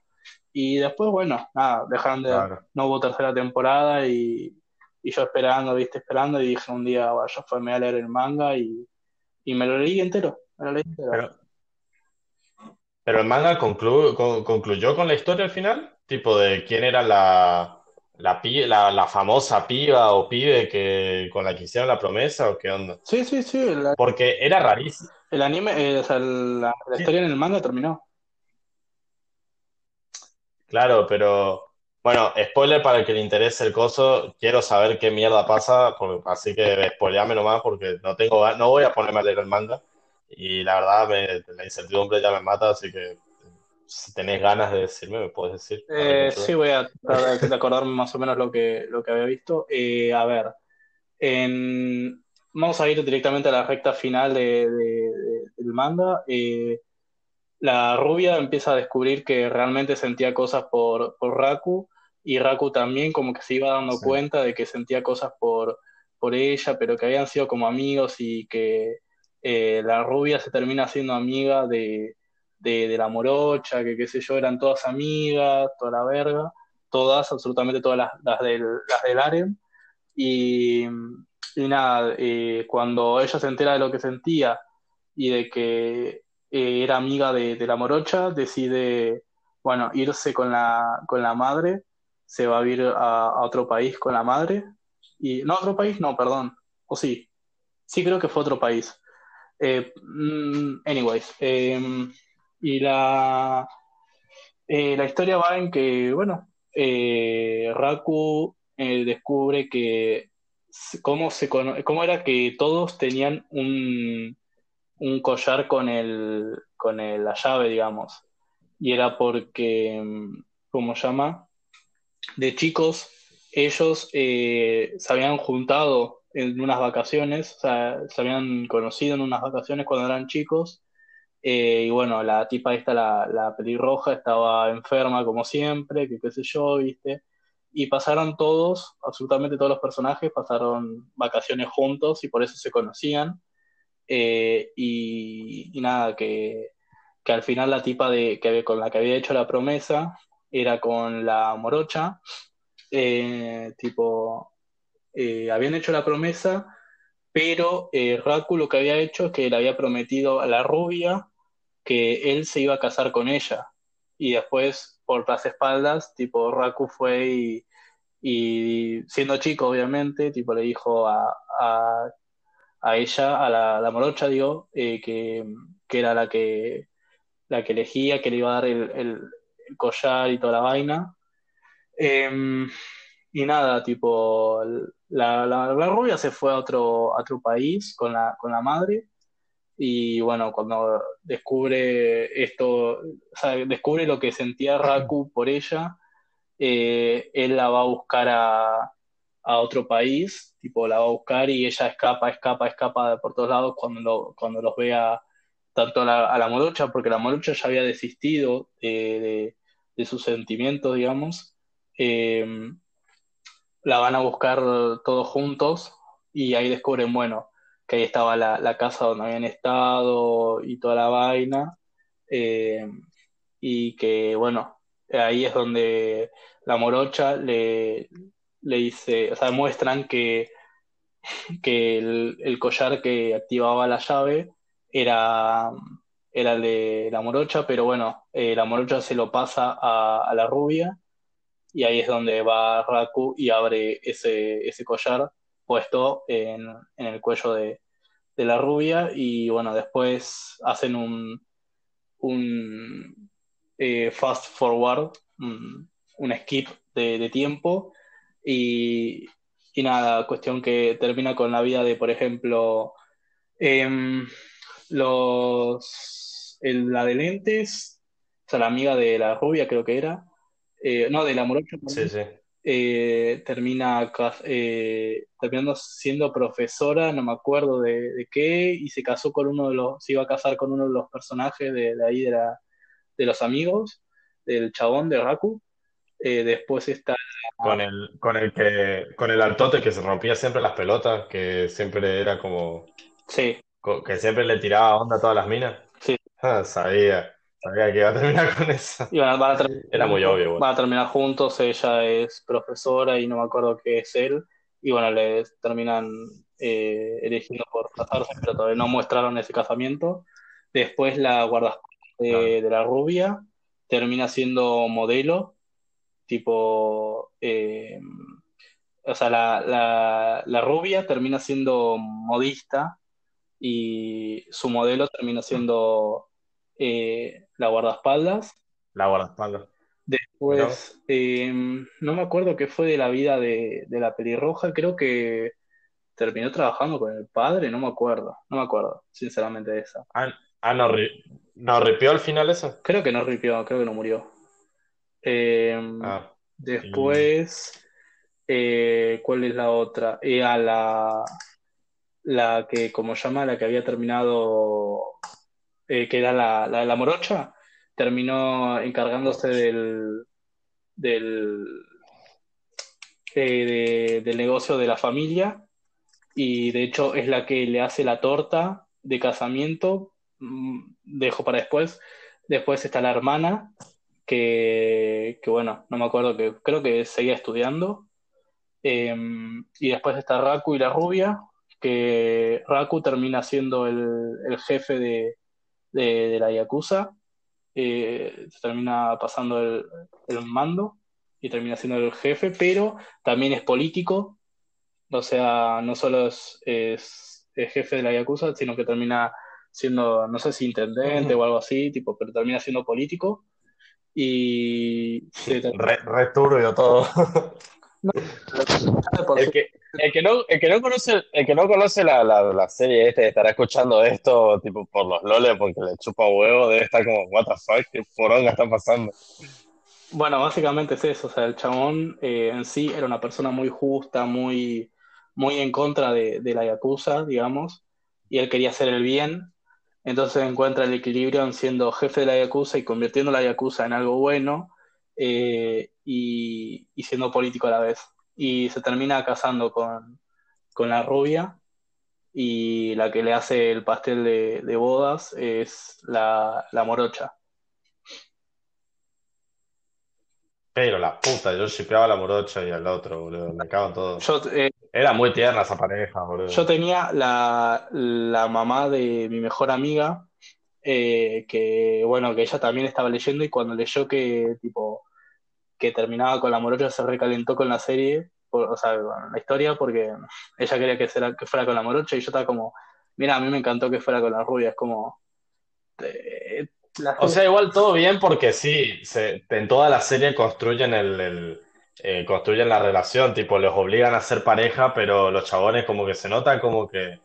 Y después, bueno, nada, dejaron de, Claro. no hubo tercera temporada y, y yo esperando, viste, esperando, y dije un día, bueno, yo fue, me voy a leer el manga y, y me lo leí entero, me lo leí entero. Pero, pero el manga conclu- con- concluyó con la historia al final. Tipo de quién era la, la, la, la famosa piba o pibe que, con la que hicieron la promesa o qué onda. Sí, sí, sí, el, Porque era rarísimo. El anime, eh, o sea, la, la historia en el manga terminó. Claro, pero bueno, spoiler para el que le interese el coso, quiero saber qué mierda pasa, así que spoileame nomás porque no tengo, no voy a ponerme a leer el manga y la verdad me- la incertidumbre ya me mata, así que si tenés ganas de decirme, me puedes decir. Eh, sí, voy a tratar de acordarme más o menos lo que, lo que había visto. Eh, a ver, en- vamos a ir directamente a la recta final de, de- del manga. Eh, la rubia empieza a descubrir que realmente sentía cosas por, por Raku y Raku también como que se iba dando Sí. cuenta de que sentía cosas por, por ella, pero que habían sido como amigos y que eh, la rubia se termina siendo amiga de, de, de la morocha, que qué sé yo, eran todas amigas, toda la verga, todas, absolutamente todas las, las del, las del harem. Y, y nada, eh, cuando ella se entera de lo que sentía y de que eh, era amiga de, la morocha, decide, bueno, irse con la, con la madre, se va a ir a, otro país con la madre. Y, no, otro país, no, perdón. O sí, sí creo que fue otro país. Eh, mm, anyways, eh, y la, eh, la historia va en que, bueno, Raku descubre que cómo, se cómo era que todos tenían un, un collar con el, con la llave, digamos. Y era porque, mm, ¿cómo se llama? De chicos, ellos eh, se habían juntado en unas vacaciones, o sea, se habían conocido en unas vacaciones cuando eran chicos. eh, y bueno, la tipa esta, la, la pelirroja, estaba enferma como siempre, que qué sé yo, ¿viste? Y pasaron todos, absolutamente todos los personajes, pasaron vacaciones juntos y por eso se conocían. Eh, y, nada, que, que al final la tipa de, que, con la que había hecho la promesa era con la morocha. Eh, tipo, eh, habían hecho la promesa, pero Raku lo que había hecho es que le había prometido a la rubia que él se iba a casar con ella. Y después, por las espaldas, tipo, Raku fue y, siendo chico, obviamente, tipo, le dijo a, a ella, a la, la morocha, digo, eh, que, que era la que, la que elegía, que le iba a dar el, el- collar y toda la vaina. Em, y nada, tipo, la, la, la rubia se fue a otro, a otro país con la, con la madre. Y bueno, cuando descubre esto, o sea, descubre lo que sentía Raku por ella, eh, él la va a buscar a, a otro país, tipo la va a buscar y ella escapa, escapa, escapa por todos lados cuando, lo- cuando los vea tanto a la, a la morocha, porque la morocha ya había desistido de, de- sus sentimientos, digamos. Eh, la van a buscar todos juntos y ahí descubren, bueno, que ahí estaba la, la casa donde habían estado y toda la vaina. Eh, y que, bueno, ahí es donde la morocha le, le dice, o sea, muestran que, que el, el collar que activaba la llave era, era de la morocha, pero bueno, eh, la morocha se lo pasa a, a la rubia y ahí es donde va Raku y abre ese, ese collar puesto en, en el cuello de, de la rubia y bueno, después hacen un, un eh, fast forward, un, un skip de tiempo y, y nada, cuestión que termina con la vida de, por ejemplo, em, los, el- la de lentes, o sea, la amiga de la rubia creo que era, eh, no, de la morocha, Sí, sí. eh, termina eh, terminando siendo profesora, no me acuerdo de, de qué, y se casó con uno de los, se iba a casar con uno de los personajes de, de ahí de, la, de los amigos, del chabón de Raku. Eh, después está, Con el, con el que, con el altote que se rompía siempre las pelotas, que siempre era como, sí, que siempre le tiraba onda a todas las minas. sí, Ah, sabía, sabía que iba a terminar con eso. y van, a- van a ter- Era muy obvio, bueno. van a terminar juntos, ella es profesora y no me acuerdo qué es él, y bueno, les terminan eh, eligiendo por casarse, pero todavía no mostraron ese casamiento. Después la de, Claro. de la rubia termina siendo modelo, tipo, eh, o sea, la, la, la rubia termina siendo modista y su modelo termina siendo eh, la guardaespaldas. La guardaespaldas. Después, eh, no me acuerdo qué fue de la vida de, de la pelirroja, creo que terminó trabajando con el padre, no me acuerdo, no me acuerdo, sinceramente de esa. Ah, ah, no, no ripió al final eso. Creo que no ripió, creo que no murió. Eh, Ah, después, eh, ¿cuál es la otra? Eh, a la, la que, como llama, la que había terminado, eh, que era la, la de la morocha, terminó encargándose del, del, eh, del negocio de la familia y de hecho es la que le hace la torta de casamiento, mm, dejo para después. Después está la hermana, que, que bueno, no me acuerdo, que creo que seguía estudiando. Em, y después está Raku y la rubia, que Raku termina siendo el, el jefe de, de, la Yakuza, eh, termina pasando el, el, mando y termina siendo el jefe, pero también es político, o sea, no solo es, es, jefe de la Yakuza, sino que termina siendo, no sé si intendente o algo así, tipo, pero termina siendo político. Y. Re, re turbio todo. el, que, el, que no, el que no conoce, el que no conoce la, la, la serie este estará escuchando esto tipo por los loles porque le chupa huevo, debe estar como, what the fuck, qué poronga está pasando. Bueno, básicamente es eso, o sea, el chabón eh, en sí era una persona muy justa, muy, muy en contra de, de la Yakuza, digamos, y él quería hacer el bien, entonces encuentra el equilibrio en siendo jefe de la Yakuza y convirtiendo la Yakuza en algo bueno, eh, y, siendo político a la vez. Y se termina casando con, la rubia y la que le hace el pastel de, bodas es la, morocha. Pero la puta, yo shipeaba a la morocha y al otro, boludo. Me cago en todo. Eh, Era muy tierna esa pareja, boludo. Yo tenía la, la mamá de mi mejor amiga, eh, que bueno, que ella también estaba leyendo y cuando leyó que tipo que terminaba con la morocha se recalentó con la serie, o sea, con la historia, porque ella quería que, que fuera con la morocha y yo estaba como, mira, a mí me encantó que fuera con la rubia, es como... Eh, o sea, igual todo bien porque sí, se, en toda la serie construyen el, eh, construyen la relación, tipo, les obligan a ser pareja, pero los chabones como que se notan como que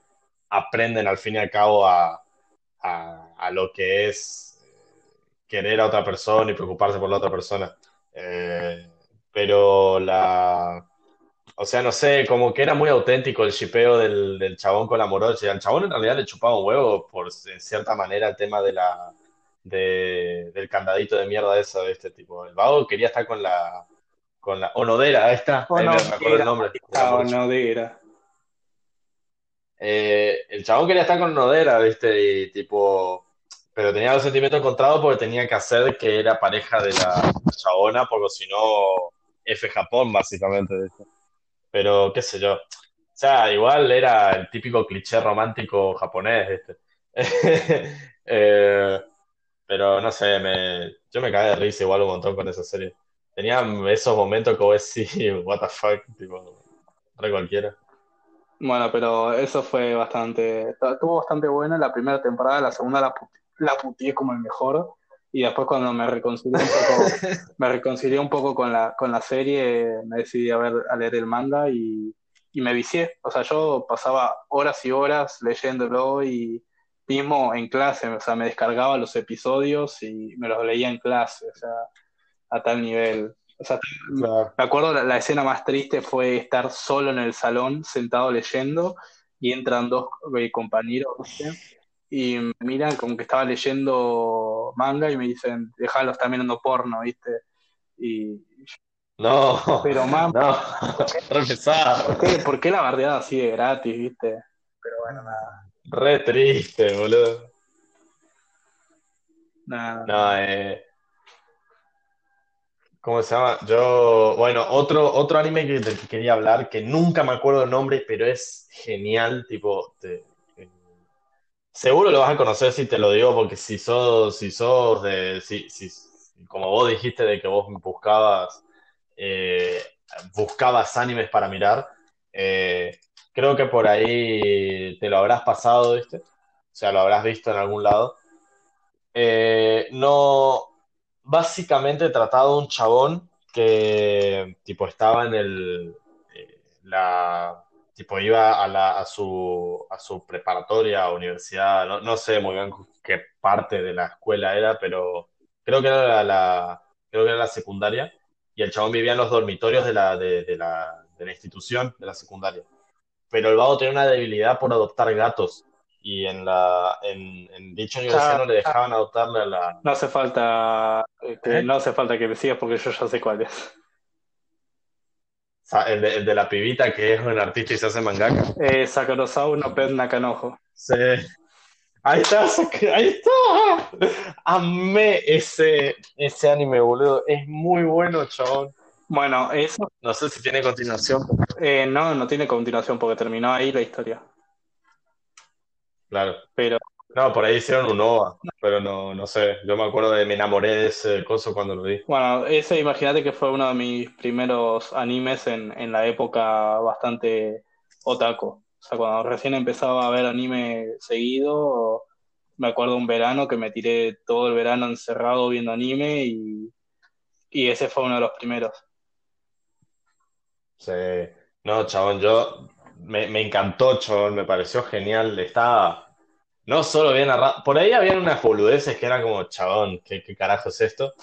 aprenden al fin y al cabo a, a, lo que es querer a otra persona y preocuparse por la otra persona. Eh, pero la. O sea, no sé, como que era muy auténtico el chipeo del, del chabón con la morocha. Al chabón en realidad le chupaba un huevo, por en cierta manera, el tema de la, del candadito de mierda esa de este tipo. El vago quería estar con la. Con la Onodera, ahí está. me acuerdo el nombre. Onodera. Eh, el chabón quería estar con Nodera, ¿viste? Y tipo, pero tenía los sentimientos encontrados porque tenía que hacer que era pareja de la chabona, porque si no, F Japón, básicamente. ¿viste? Pero qué sé yo. O sea, igual era el típico cliché romántico japonés, ¿viste? eh, pero no sé, me, yo me caí de risa igual un montón con esa serie. Tenía esos momentos que vos decís, what the fuck, tipo, re cualquiera. Bueno, pero eso fue bastante, estuvo bastante bueno la primera temporada, la segunda la, la putié como el mejor y después cuando me reconcilié un poco, me reconcilié un poco con la, con la serie, me decidí a ver, a leer el manga y, y me vicié. O sea, yo pasaba horas y horas leyéndolo y mismo en clase, o sea, me descargaba los episodios y me los leía en clase, o sea, a tal nivel. O sea, me acuerdo la, escena más triste fue estar solo en el salón, sentado leyendo, y entran dos eh, compañeros y me miran como que estaba leyendo manga y me dicen, déjalo, está mirando porno, ¿viste? Y. No, pero más. No, ¿Por qué, ¿Por qué la bardeada así de gratis, viste? Pero bueno, nada. Re triste, boludo. Nada. No, eh ¿Cómo se llama? Yo, bueno, otro, otro anime que, del que quería hablar, que nunca me acuerdo el nombre, pero es genial, tipo, seguro lo vas a conocer si te lo digo, porque si sos, si sos de, si, si, como vos dijiste de que vos buscabas, eh, buscabas animes para mirar, eh, creo que por ahí te lo habrás pasado, ¿viste? O sea, lo habrás visto en algún lado. Eh, no, básicamente tratado un chabón que tipo estaba en el eh, la tipo iba a, la, a su a su preparatoria universidad no, no, sé muy bien qué parte de la escuela era pero creo que era la, creo que era la secundaria y el chabón vivía en los dormitorios de la de, de la, de la institución de la secundaria. Pero el vago tenía una debilidad por adoptar gatos y en la en, en dicha universidad no le dejaban adoptarle a la no hace falta que, ¿Eh? no hace falta que me sigas porque yo ya sé cuál es El de, el de la pibita que es un artista y se hace mangaka. Eh, Sakurazawa no Pet Nakanojo. Sí. Ahí está, ahí está. Amé ese, ese anime, boludo. Es muy bueno, chabón. Bueno, eso No sé si tiene continuación. eh, no, no tiene continuación porque terminó ahí la historia. Claro. Pero No, por ahí hicieron un OVA, pero no, no sé. Yo me acuerdo de me enamoré de ese coso cuando lo vi. bueno, ese imagínate que fue uno de mis primeros animes en, en la época bastante otaku. O sea, cuando recién empezaba a ver anime seguido, me acuerdo un verano que me tiré todo el verano encerrado viendo anime y, y ese fue uno de los primeros. Sí. No, chabón, yo me, me encantó, chabón, me pareció genial. Estaba no solo bien narrado, por ahí habían unas boludeces que eran como, chabón, ¿qué, qué carajo es esto?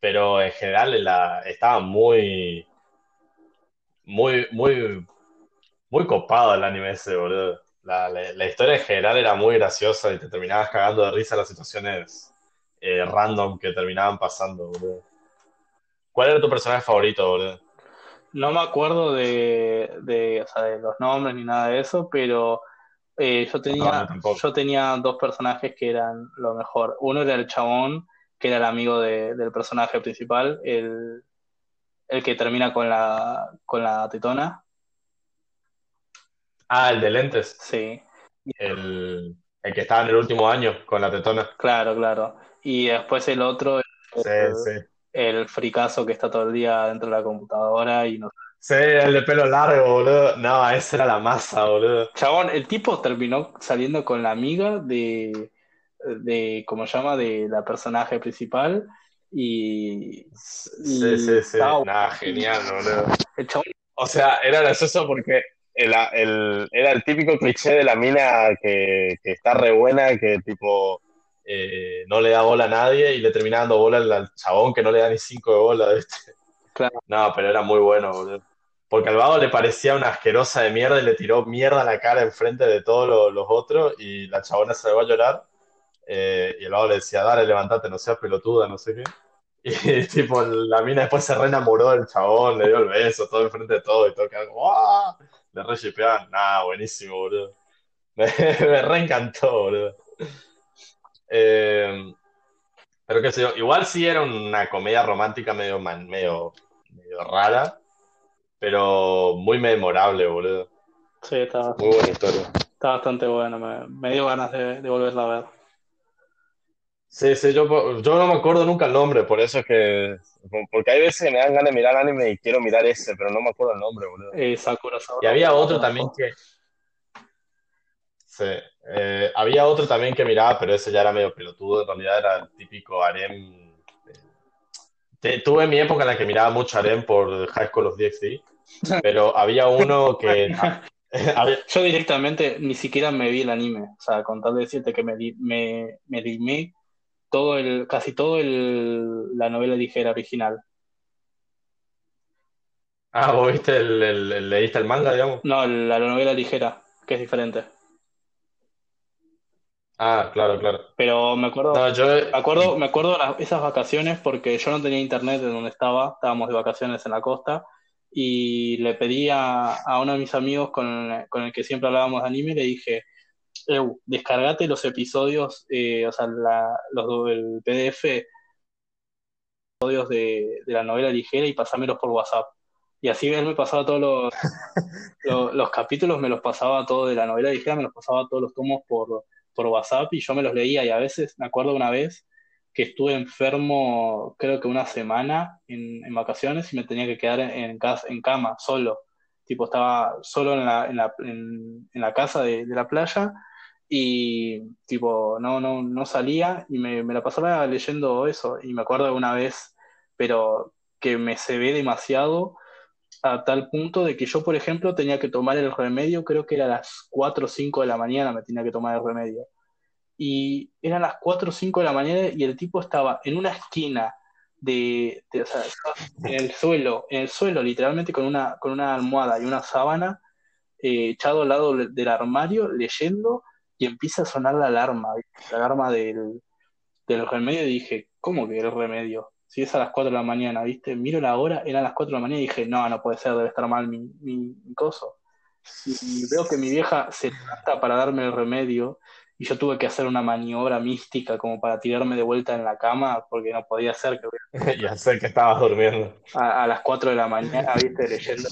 Pero en general la, estaba muy, muy, muy, muy copado el anime ese, boludo. La, la, la historia en general era muy graciosa y te terminabas cagando de risa las situaciones eh, random que terminaban pasando, boludo. ¿Cuál era tu personaje favorito, boludo? No me acuerdo de, de, o sea, de los nombres ni nada de eso, pero eh, yo tenía, yo tenía dos personajes que eran lo mejor. Uno era el chabón, que era el amigo de- del personaje principal, el, el que termina con la, con la tetona. Ah, el de lentes. Sí, El, el que estaba en el último año con la tetona. claro, claro. Y después el otro, Sí, sí. El fricazo que está todo el día dentro de la computadora y no. Sí, el de pelo largo, boludo. No, esa era la masa, boludo. Chabón, el tipo terminó saliendo con la amiga de, de, ¿cómo se llama? De la personaje principal y, Sí, y sí, sí. estaba Nada, genial, boludo. el chabón O sea, era gracioso porque el, el- era el típico cliché de la mina que, que está re buena, que tipo eh, no le da bola a nadie y le termina dando bola al, chabón que no le da ni cinco de bola, ¿viste? Claro. No, pero era muy bueno, boludo. Porque al vago le parecía una asquerosa de mierda y le tiró mierda a la cara enfrente de todos los, los otros y la chabona se le va a llorar. eh, y el vago le decía, dale, levantate, no seas pelotuda, no sé qué. Y tipo, la mina después se re enamoró del chabón, le dio el beso, todo enfrente de todo y todo, quedaba como, ¡ah! Le re shipeaban. Nah, buenísimo, boludo. Me, me re encantó, boludo. Eh, pero qué sé yo, igual sí era una comedia romántica medio, man- medio, medio rara, pero muy memorable, boludo. sí, está, Muy buena historia. está bastante bueno, me, me dio ganas de, de volverla a ver. Sí, sí, yo, yo no me acuerdo nunca el nombre, por eso es que... Porque hay veces que me dan ganas de mirar anime y quiero mirar ese, pero no me acuerdo el nombre, boludo. Eh, Sakura Saura. Y había otro también que... Sí, eh, había otro también que miraba, pero ese ya era medio pelotudo, en realidad era el típico harem. eh, te- tuve mi época en la que miraba mucho harem por High School of DxD, pero había uno que... Yo directamente ni siquiera me vi el anime, o sea, con tal de decirte que me, di- me, me dimé todo el, casi todo el, la novela ligera original. Ah, vos viste el, el- el- leíste el manga, digamos. No, la, la novela ligera, que es diferente. Ah, claro, claro. Pero me acuerdo, No, yo... me acuerdo, me acuerdo las- esas vacaciones porque yo no tenía internet en donde estaba, estábamos de vacaciones en la costa, y le pedí a, a uno de mis amigos con, con el que siempre hablábamos de anime, le dije, Eu, descargate los episodios, eh, o sea, la- los, el PDF episodios de, de la novela ligera y pasámelos por WhatsApp. Y así él me pasaba todos los, los, los capítulos, me los pasaba todo de la novela ligera, me los pasaba todos los tomos por, por WhatsApp y yo me los leía y a veces, me acuerdo una vez que estuve enfermo, creo que una semana en, vacaciones y me tenía que quedar en, casa, en cama, solo. Tipo, estaba solo en la, en la, en, la casa de, de la playa y tipo, no, no, no salía y me, me la pasaba leyendo eso. Y me acuerdo una vez, pero que me cebé demasiado a tal punto de que yo, por ejemplo, tenía que tomar el remedio, creo que era a las 4 o 5 de la mañana me tenía que tomar el remedio. Y eran las 4 o 5 de la mañana y el tipo estaba en una esquina de, o sea, en el suelo, en el suelo, literalmente con una, con una almohada y una sábana, eh, echado al lado del armario, leyendo, y empieza a sonar la alarma, la alarma del, del remedio, y dije, ¿cómo que el remedio? Si es a las 4 de la mañana, ¿viste? Miro la hora, era a las 4 de la mañana y dije, no, no puede ser, debe estar mal mi, mi, mi coso. Y veo que mi vieja se trata para darme el remedio y yo tuve que hacer una maniobra mística como para tirarme de vuelta en la cama porque no podía ser que ya sé que estabas durmiendo. a, a las 4 de la mañana, ¿viste? Leyendo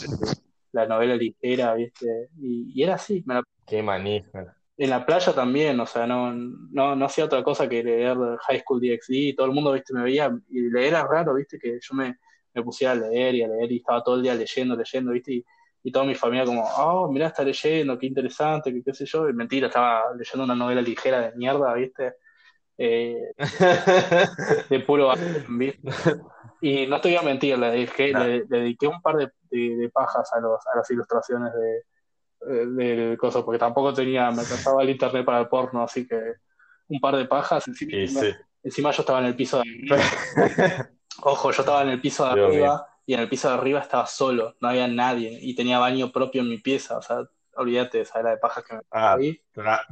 la novela ligera, ¿viste? Y, y era así, me la- Qué manija. En la playa también, o sea, no, no, no hacía otra cosa que leer High School DxD y todo el mundo, ¿viste? Me veía y leer era raro, ¿viste? Que yo me, me pusiera a leer y a leer y estaba todo el día leyendo, leyendo, ¿viste? Y, y toda mi familia como, oh, mirá, está leyendo, qué interesante, que qué sé yo. Y mentira, estaba leyendo una novela ligera de mierda, ¿viste? Eh, de puro ¿viste? Y no te voy a mentir, le No. le, le dediqué un par de, de- de pajas a, los, a las ilustraciones de, del coso, porque tampoco tenía, me alcanzaba el internet para el porno, así que un par de pajas. Encima, sí. encima yo estaba en el piso de arriba. Ojo, yo estaba en el piso de Dios arriba y en el piso de arriba estaba solo, no había nadie y tenía baño propio en mi pieza, o sea, olvídate, esa era de pajas que me Ah, tra-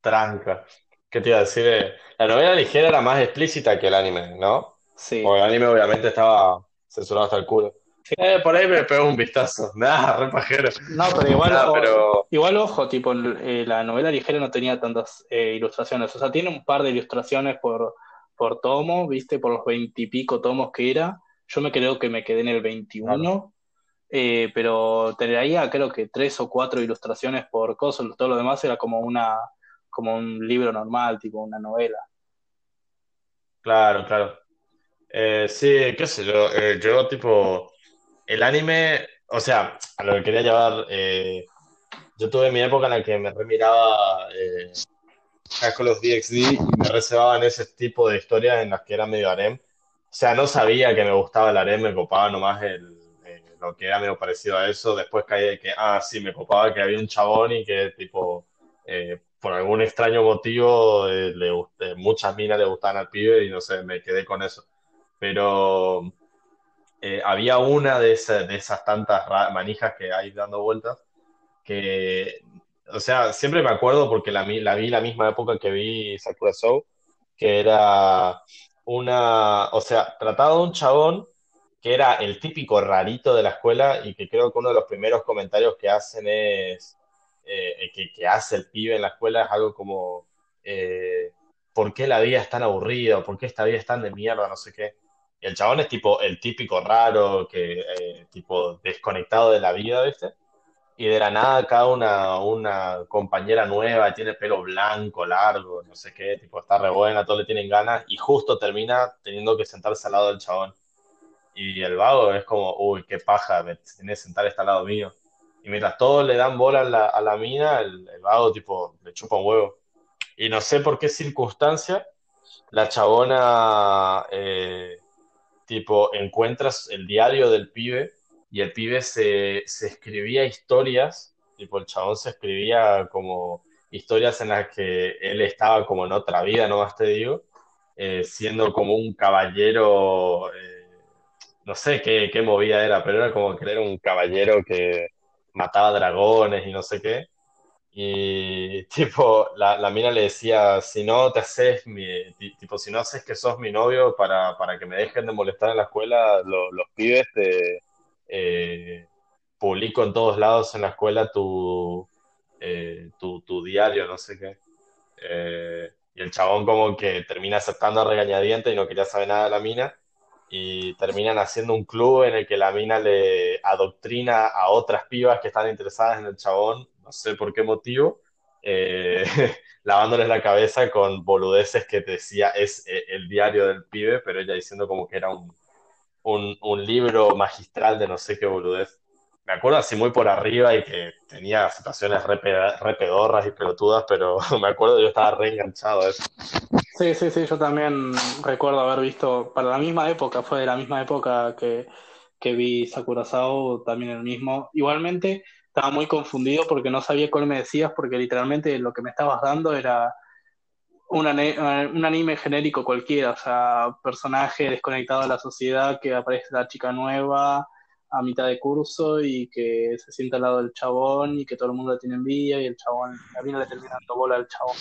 tranca. ¿Qué te iba a decir? Eh, La novela ligera era más explícita que el anime, ¿no? Sí. Porque el anime obviamente estaba censurado hasta el culo. Eh, por ahí me pegó un vistazo. Nada, re pajero. No, pero igual, o- pero igual ojo, tipo, eh, la novela ligera no tenía tantas eh, ilustraciones, o sea, tiene un par de ilustraciones por, por tomo, viste, por los veintipico tomos que era. Yo me creo que me quedé en el 21, eh, pero traía creo que tres o cuatro ilustraciones por cosa, todo lo demás era como una, como un libro normal, tipo una novela. claro, claro. Sí, qué sé yo. yo, tipo, el anime, o sea, a lo que quería llevar, eh, yo tuve mi época en la que me remiraba eh, School of DxD y me reservaban ese tipo de historias en las que era medio harem. O sea, no sabía que me gustaba el harem, me copaba nomás el, eh, lo que era medio parecido a eso. Después caí de que, ah, sí, me copaba que había un chabón y que, tipo, eh, por algún extraño motivo, eh, le gusté- muchas minas le gustaban al pibe y no sé, me quedé con eso. Pero eh, había una de, esas de esas tantas manijas que hay dando vueltas que, o sea, siempre me acuerdo porque la, la vi la misma época que vi Sakura Show, que era una, o sea, trataba de un chabón que era el típico rarito de la escuela y que creo que uno de los primeros comentarios que hacen es, eh, que, que hace el pibe en la escuela es algo como, eh, ¿por qué la vida es tan aburrida? ¿Por qué esta vida es tan de mierda? No sé qué. Y el chabón es tipo el típico raro, que, eh, tipo desconectado de la vida, ¿viste? Y de la nada cada una, una compañera nueva, tiene pelo blanco, largo, no sé qué, tipo, está re buena, todos le tienen ganas, y justo termina teniendo que sentarse al lado del chabón. Y el vago es como, uy, qué paja, me tenés que sentar este al lado mío. Y mientras todos le dan bola a la, a la mina, el, el vago, tipo, le chupa un huevo. Y no sé por qué circunstancia, la chabona, eh, tipo, encuentras el diario del pibe y el pibe se, se escribía historias, tipo el chabón se escribía como historias en las que él estaba como en otra vida, no más te digo, eh, siendo como un caballero, eh, no sé qué, qué movida era, pero era como que era un caballero que mataba dragones y no sé qué. Y tipo, la, la mina le decía, si no te haces mi, ti- tipo, si no haces que sos mi novio para, para que me dejen de molestar en la escuela, lo- los pibes te eh, publico en todos lados en la escuela tu, eh, tu, tu diario, no sé qué. Eh, y el chabón como que termina aceptando a regañadientes y no quería saber nada de la mina. Y terminan haciendo un club en el que la mina le adoctrina a otras pibas que están interesadas en el chabón, no sé por qué motivo, eh, lavándoles la cabeza con boludeces que decía es eh, el diario del pibe, pero ella diciendo como que era un, un, libro magistral de no sé qué boludez. Me acuerdo así muy por arriba y que tenía situaciones re, y pelotudas, pero me acuerdo yo estaba re enganchado a eso. Sí, sí, sí, yo también recuerdo haber visto, para la misma época, fue de la misma época que, que vi Sakurasao, también el mismo. Igualmente, estaba muy confundido porque no sabía cuál me decías, porque literalmente lo que me estabas dando era un, un anime genérico cualquiera, o sea, personaje desconectado de la sociedad, que aparece la chica nueva a mitad de curso y que se sienta al lado del chabón y que todo el mundo le tiene envidia y el chabón, a mí no le termina dando bola al chabón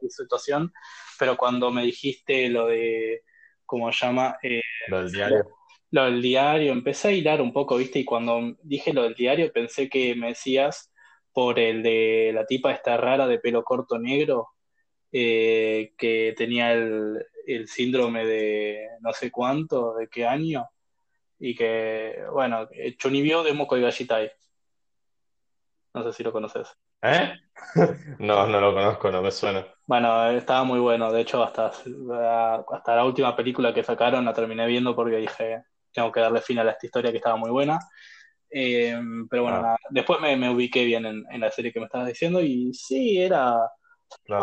en situación, pero cuando me dijiste lo de como se llama, eh, Lo del diario. Lo del diario, empecé a hilar un poco, ¿viste? Y cuando dije lo del diario pensé que me decías por el de la tipa esta rara de pelo corto negro, eh, que tenía el, el síndrome de no sé cuánto, de qué año, y que, bueno, Chunibyo de Moko Gashitai. No sé si lo conoces. ¿Eh? No, no lo conozco, no me suena. Bueno, estaba muy bueno. De hecho, hasta, hasta la última película que sacaron la terminé viendo porque dije, tengo que darle fin a esta historia que estaba muy buena. Eh, pero bueno, Ah, después me, me ubiqué bien en, en la serie que me estabas diciendo y sí, era,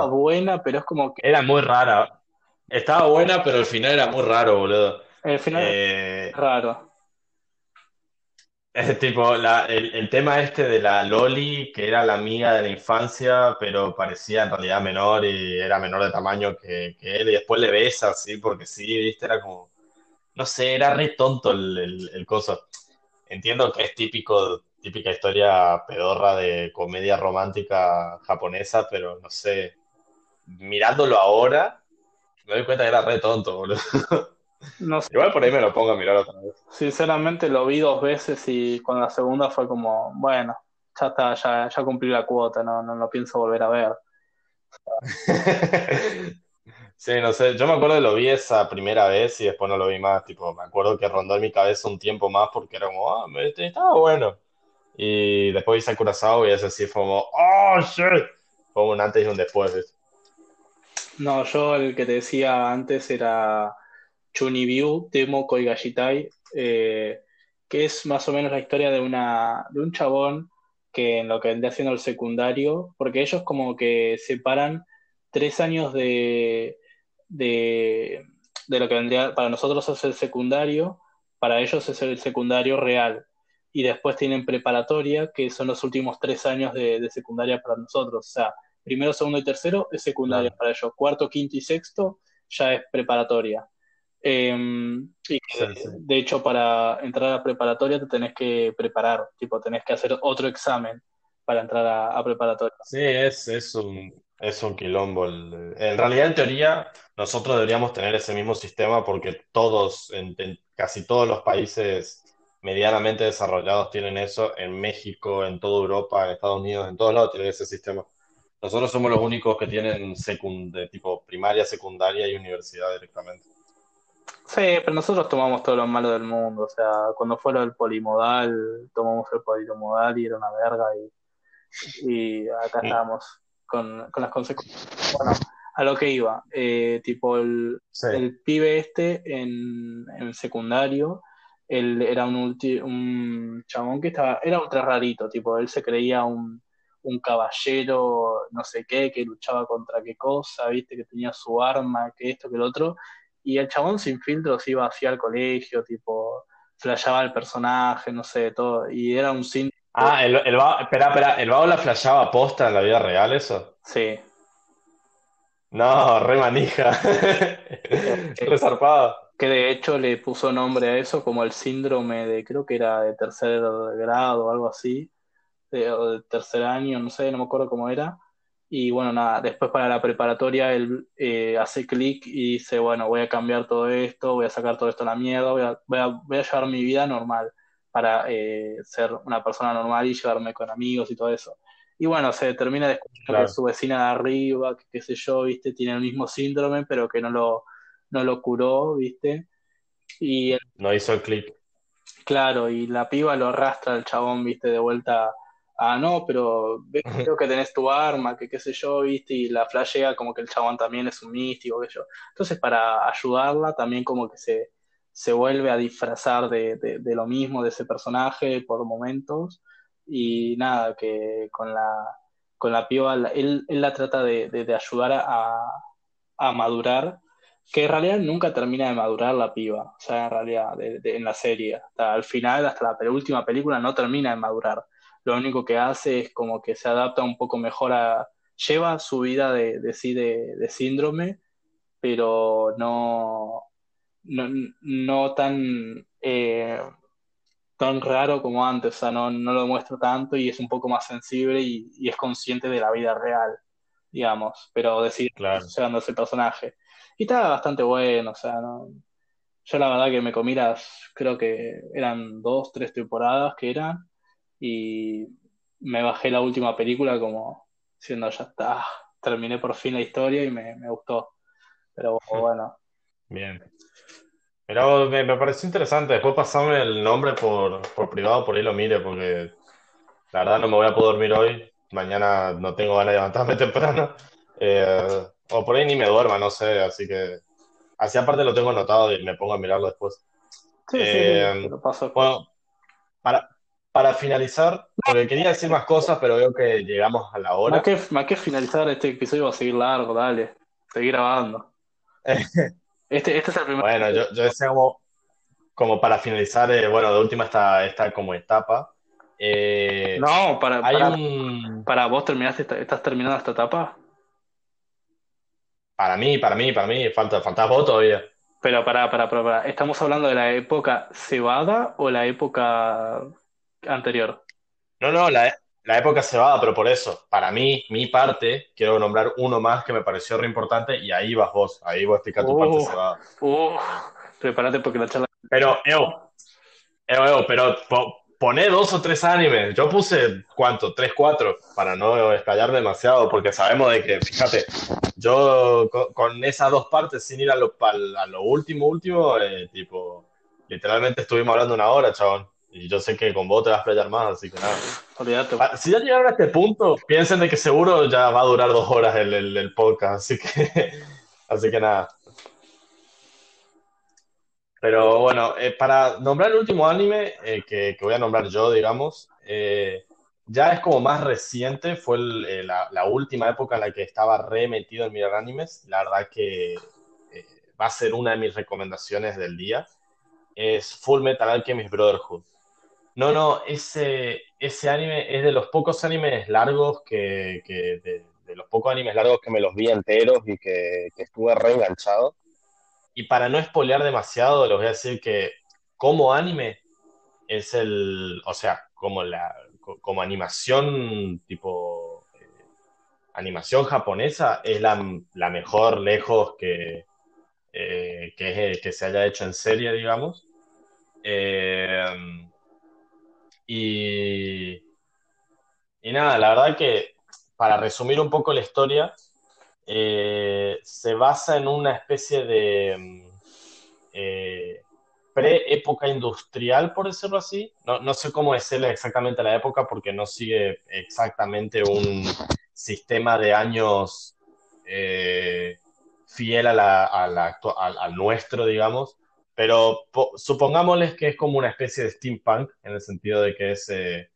buena, pero es como que Era muy rara. Estaba buena, pero el final era muy raro, boludo. el final Eh, raro. es tipo la, el, el tema este de la Loli, que era la amiga de la infancia, pero parecía en realidad menor y era menor de tamaño que, que él, y después le besa, así, porque sí, viste, era como, no sé, era re tonto el, el, el coso. Entiendo que es típico, típica historia pedorra de comedia romántica japonesa, pero no sé, mirándolo ahora, me doy cuenta que era re tonto, boludo. No sé, Igual por ahí me lo pongo a mirar otra vez. sinceramente lo vi dos veces y con la segunda fue como, bueno, ya está, ya, ya cumplí la cuota, no, no lo pienso volver a ver. Sí, no sé, yo me acuerdo que lo vi esa primera vez y después no lo vi más, tipo, me acuerdo que rondó en mi cabeza un tiempo más porque era como, ah, me- estaba bueno. Y después vi Sakura y ese sí fue como, oh, shit. Fue un antes y un después. No, yo el que te decía antes era Chunibyu Demo Koigashitai, eh, que es más o menos la historia de una de un chabón que en lo que vendría siendo el secundario, porque ellos como que separan tres años de, de, de lo que vendría para nosotros es el secundario, para ellos es el secundario real. Y después tienen preparatoria, que son los últimos tres años de, de secundaria para nosotros. O sea, primero, segundo y tercero es secundaria Claro. para ellos. Cuarto, quinto y sexto ya es preparatoria. Eh, y Sí, que, sí. de hecho, para entrar a preparatoria te tenés que preparar, tipo, tenés que hacer otro examen para entrar a, a preparatoria. Sí, es, es un, es un quilombo. el- en realidad, en teoría, nosotros deberíamos tener ese mismo sistema porque todos, en, en casi todos los países medianamente desarrollados tienen eso. En México, en toda Europa, en Estados Unidos, en todos lados tienen ese sistema. Nosotros somos los únicos que tienen de tipo primaria, secundaria y universidad directamente. Sí, pero nosotros tomamos todo lo malo del mundo, o sea, cuando fue lo del polimodal, tomamos el polimodal y era una verga y, y acá Mm, estábamos con, con las consecuencias. Bueno, a lo que iba, eh, tipo el, Sí, el pibe este en, en secundario, él era un, ulti- un chabón que estaba, era ultra rarito, tipo, él se creía un, un caballero, no sé qué, que luchaba contra qué cosa, viste, que tenía su arma, que esto, que el otro, y el chabón sin filtros iba hacia el colegio, tipo, flasheaba el personaje, no sé, todo, y era un sin, Ah, el, el vago, espera, espera, ¿el vago la flashaba posta en la vida real eso? sí, No, re manija. Re zarpado. que de hecho le puso nombre a eso como el síndrome de, creo que era de tercer grado o algo así, de, o de tercer año, no sé, no me acuerdo cómo era. Y bueno, nada, después para la preparatoria él eh, hace clic y dice, bueno, voy a cambiar todo esto, voy a sacar todo esto a la mierda, voy a, voy a, voy a llevar mi vida normal para eh, ser una persona normal y llevarme con amigos y todo eso. Y bueno, se termina descubriendo que Claro. su vecina de arriba, que qué sé yo, viste, tiene el mismo síndrome, pero que no lo, no lo curó, viste. Y el- No hizo el clic. claro, y la piba lo arrastra al chabón, viste, de vuelta a no, pero creo que tenés tu arma, que qué sé yo, viste, y la flashea como que el chabón también es un místico, qué sé yo. Entonces, para ayudarla, también como que se, se vuelve a disfrazar de, de, lo mismo, de ese personaje por momentos, y nada, que con la, con la piba, él, él la trata de, de, ayudar a, a madurar, que en realidad nunca termina de madurar la piba, o sea, en realidad, en la serie, hasta el final, hasta la penúltima película, no termina de madurar. Lo único que hace es como que se adapta un poco mejor a, lleva su vida de, de sí, de síndrome, pero no, no, no tan, eh, tan raro como antes, o sea, no, no lo muestra tanto y es un poco más sensible y, y es consciente de la vida real, digamos, pero decide Claro. llevando ese personaje. Y está bastante bueno, o sea, no, yo la verdad que me comí las, creo que eran dos, tres temporadas que eran, y me bajé la última película como siendo ya está, terminé por fin la historia y me, me gustó. Pero bueno, Bien. Pero me, me pareció interesante. Después pasame el nombre por, por privado, por ahí lo mire, porque la verdad no me voy a poder dormir hoy. Mañana no tengo ganas de levantarme temprano. Eh, o por ahí ni me duerma, no sé. Así que, así aparte lo tengo anotado y me pongo a mirarlo después. sí, sí, Eh, lo paso. bueno, para, para finalizar, porque quería decir más cosas, pero veo que llegamos a la Más hora. que, más que finalizar este episodio va a seguir largo, dale, seguir grabando. Este, este es el primer Bueno, yo, yo decía como, como para finalizar, eh, bueno, de última esta, esta como etapa. Eh, No, para, hay para, un, para vos terminaste, estás terminando esta etapa, para mí, para mí, para mí, falta, falta vos todavía. pero para, para, para, para, ¿estamos hablando de la época cebada o la época anterior? No, no, la, la época se va, pero por eso, para mí, mi parte, quiero nombrar uno más que me pareció re importante y ahí vas vos, ahí voy a explicar tu parte cebada. uh, prepárate porque la charla. Pero, Evo, Evo, Evo, pero po- poné dos o tres animes. Yo puse, ¿cuánto? Tres, cuatro, para no estallar demasiado, porque sabemos de que, fíjate, yo con, con esas dos partes, sin ir a lo, a lo último, último, eh, tipo, literalmente estuvimos hablando una hora, chabón. Y yo sé que con vos te vas a pelear más, así que nada. Olvídate. Pa- Si ya llegaron a este punto, piensen de que seguro ya va a durar dos horas el, el- el podcast, así que, así que nada. Pero bueno, eh, para nombrar el último anime eh, que, que voy a nombrar yo, digamos, eh, ya es como más reciente, fue el- la, la última época en la que estaba re metido en mirar animes. La verdad que va a ser una de mis recomendaciones del día. Es Full Metal Alchemist Brotherhood. No, no, ese, ese anime es de los pocos animes largos que, de, los pocos animes largos que me los vi enteros y que, estuve reenganchado. Y para no spoilear demasiado, les voy a decir que como anime es el, o sea, como la, co- como animación tipo eh, animación japonesa es la, la mejor lejos que, eh, que, que se haya hecho en serie, digamos. Eh, y, y nada, la verdad que para resumir un poco la historia, eh, se basa en una especie de mm, eh, pre-época industrial, por decirlo así. No, no sé cómo decirle exactamente la época porque no sigue exactamente un sistema de años eh, fiel a la, a la al nuestro, digamos. Pero po- supongámosles que es como una especie de steampunk, en el sentido de que es eh,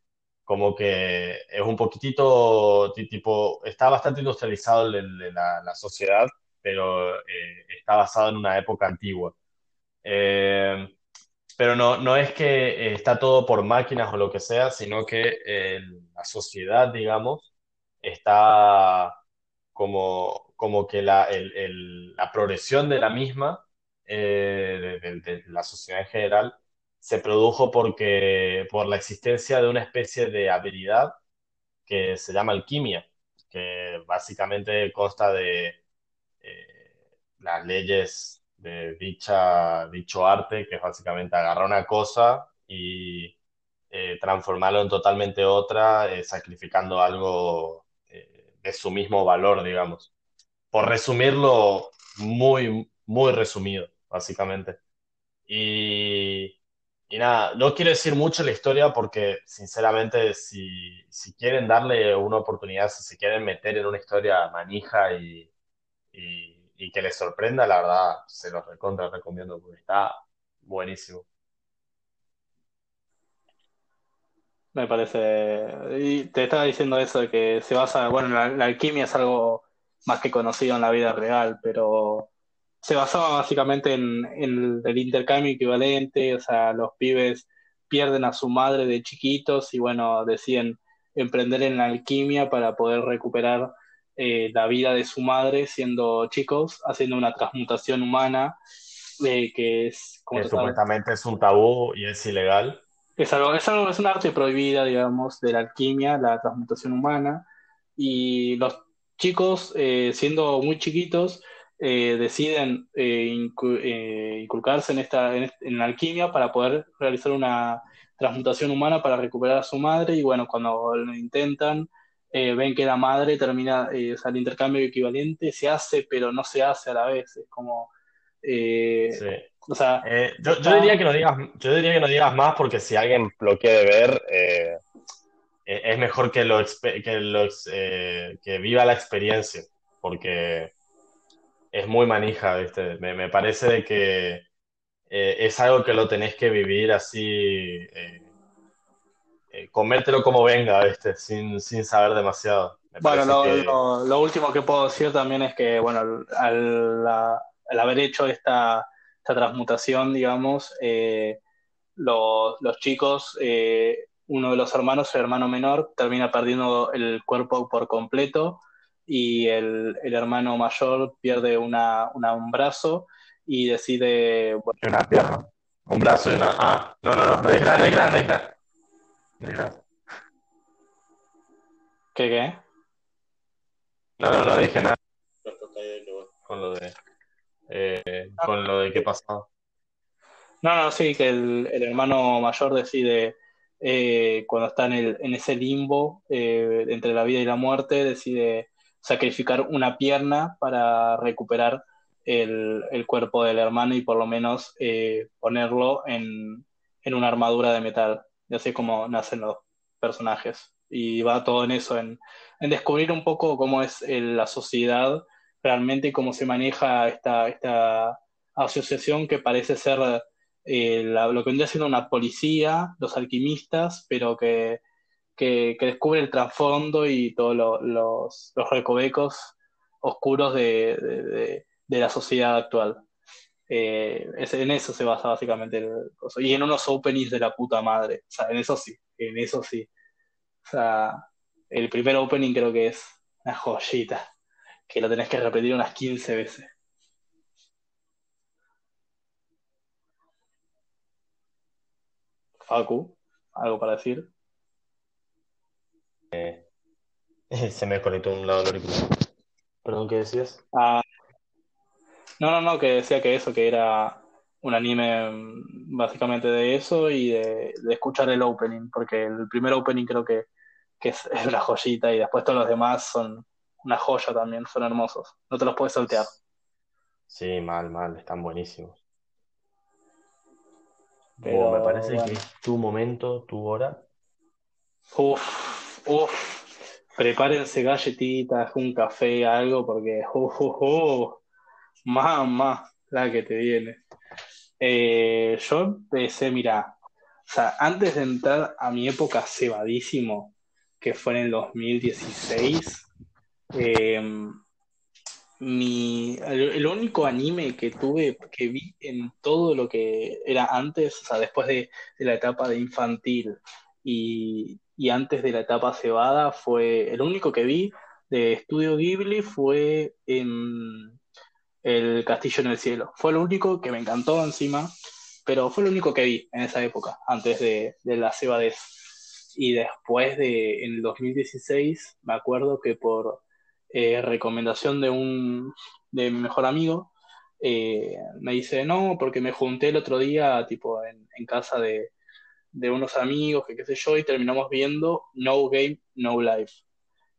como que es un poquitito, ti- tipo, está bastante industrializado el- la, la sociedad, pero eh, está basado en una época antigua. Eh, pero no, no es que eh, está todo por máquinas o lo que sea, sino que eh, la sociedad, digamos, está como, como que la, el- el- la progresión de la misma, eh, de, la sociedad en general, se produjo porque, por la existencia de una especie de habilidad que se llama alquimia, que básicamente consta de eh, las leyes de dicha, dicho arte, que es básicamente agarrar una cosa y eh, transformarlo en totalmente otra, eh, sacrificando algo de su mismo valor, digamos. Por resumirlo muy, muy resumido, básicamente. Y, y nada, no quiero decir mucho la historia porque, sinceramente, si, si quieren darle una oportunidad, si se quieren meter en una historia manija y, y, que les sorprenda, la verdad, se los recontra recomiendo porque está buenísimo. Me parece. Y te estaba diciendo eso de que se basa. Bueno, la, la alquimia es algo más que conocido en la vida real, pero se basaba básicamente en, en el intercambio equivalente. O sea, los pibes pierden a su madre de chiquitos y, bueno, deciden emprender en la alquimia para poder recuperar eh, la vida de su madre siendo chicos, haciendo una transmutación humana, eh, que es, como Que tú sabes, supuestamente es un tabú y es ilegal. es algo, es algo, es un arte prohibida, digamos, de la alquimia, la transmutación humana. Y los chicos, eh, siendo muy chiquitos, eh, deciden eh, eh, inculcarse en, esta, en, la alquimia para poder realizar una transmutación humana para recuperar a su madre y bueno, cuando lo intentan, ven que la madre termina, o sea, el intercambio equivalente se hace, pero no se hace a la vez, es como... O sea, yo, diría que no digas, yo diría que no digas más porque si alguien lo quiere ver, es mejor que, lo, que, que viva la experiencia, porque es muy manija, ¿viste? Me, parece de que eh, es algo que lo tenés que vivir así, eh, eh, comértelo como venga, ¿viste? Sin, saber demasiado. bueno, lo, último que puedo decir también es que, bueno, al, haber hecho esta, transmutación, digamos, los, los, chicos, uno de los hermanos, el hermano menor, termina perdiendo el cuerpo por completo y el, el hermano mayor pierde una, una, un brazo y decide... Bueno, una pierna, un brazo y una... Ah, no, no, no, no es grande, es grande, es grande. ¿Qué qué? No, no, no dije nada. Con lo de... Eh, con lo de qué pasó. No, no, sí, que el, el hermano mayor decide, eh, cuando está en, el, en ese limbo eh, entre la vida y la muerte, decide sacrificar una pierna para recuperar el, cuerpo del hermano y por lo menos eh, ponerlo en, una armadura de metal. Y así es como nacen los personajes. Y va todo en eso, en, descubrir un poco cómo es la sociedad realmente, cómo se maneja esta, esta asociación que parece ser eh, lo que vendría siendo una policía, los alquimistas, pero que que, descubre el trasfondo y todos los, recovecos oscuros de, la sociedad actual. Eh, en eso se basa básicamente el Y en unos openings de la puta madre. O sea, en eso sí, en eso sí. O sea, el primer opening creo que es una joyita, que lo tenés que repetir unas 15 veces. Facu, ¿algo para decir? Eh, se me conectó un lado del Perdón, ¿qué decías? Ah, no, no, no, que decía que eso, que era un anime mm, básicamente de eso y de, escuchar el opening, porque el primer opening creo que, es, es, una joyita y después todos los demás son una joya también, son hermosos. No te los puedes saltear. Sí, mal, mal, están buenísimos. Pero, me parece que es tu momento, tu hora. Uf, Uf, prepárense galletitas, un café, algo, porque uf, uf, mamá, la que te viene. Eh, yo empecé, mira, antes de entrar a mi época cebadísimo, que fue en el 2016, em, mi, el, único anime que tuve, que vi en todo lo que era antes, o sea, después de, de la etapa de infantil y y antes de la etapa cebada fue el único que vi de Estudio Ghibli fue en El Castillo en el Cielo. Fue lo único que me encantó encima, pero fue lo único que vi en esa época, antes de, la cebadez. Y después de, en el 2016, me acuerdo que por eh, recomendación de un de mi mejor amigo, eh, me dice, no, porque me junté el otro día, tipo, en casa de, de unos amigos, que qué sé yo, y terminamos viendo No Game, No Life.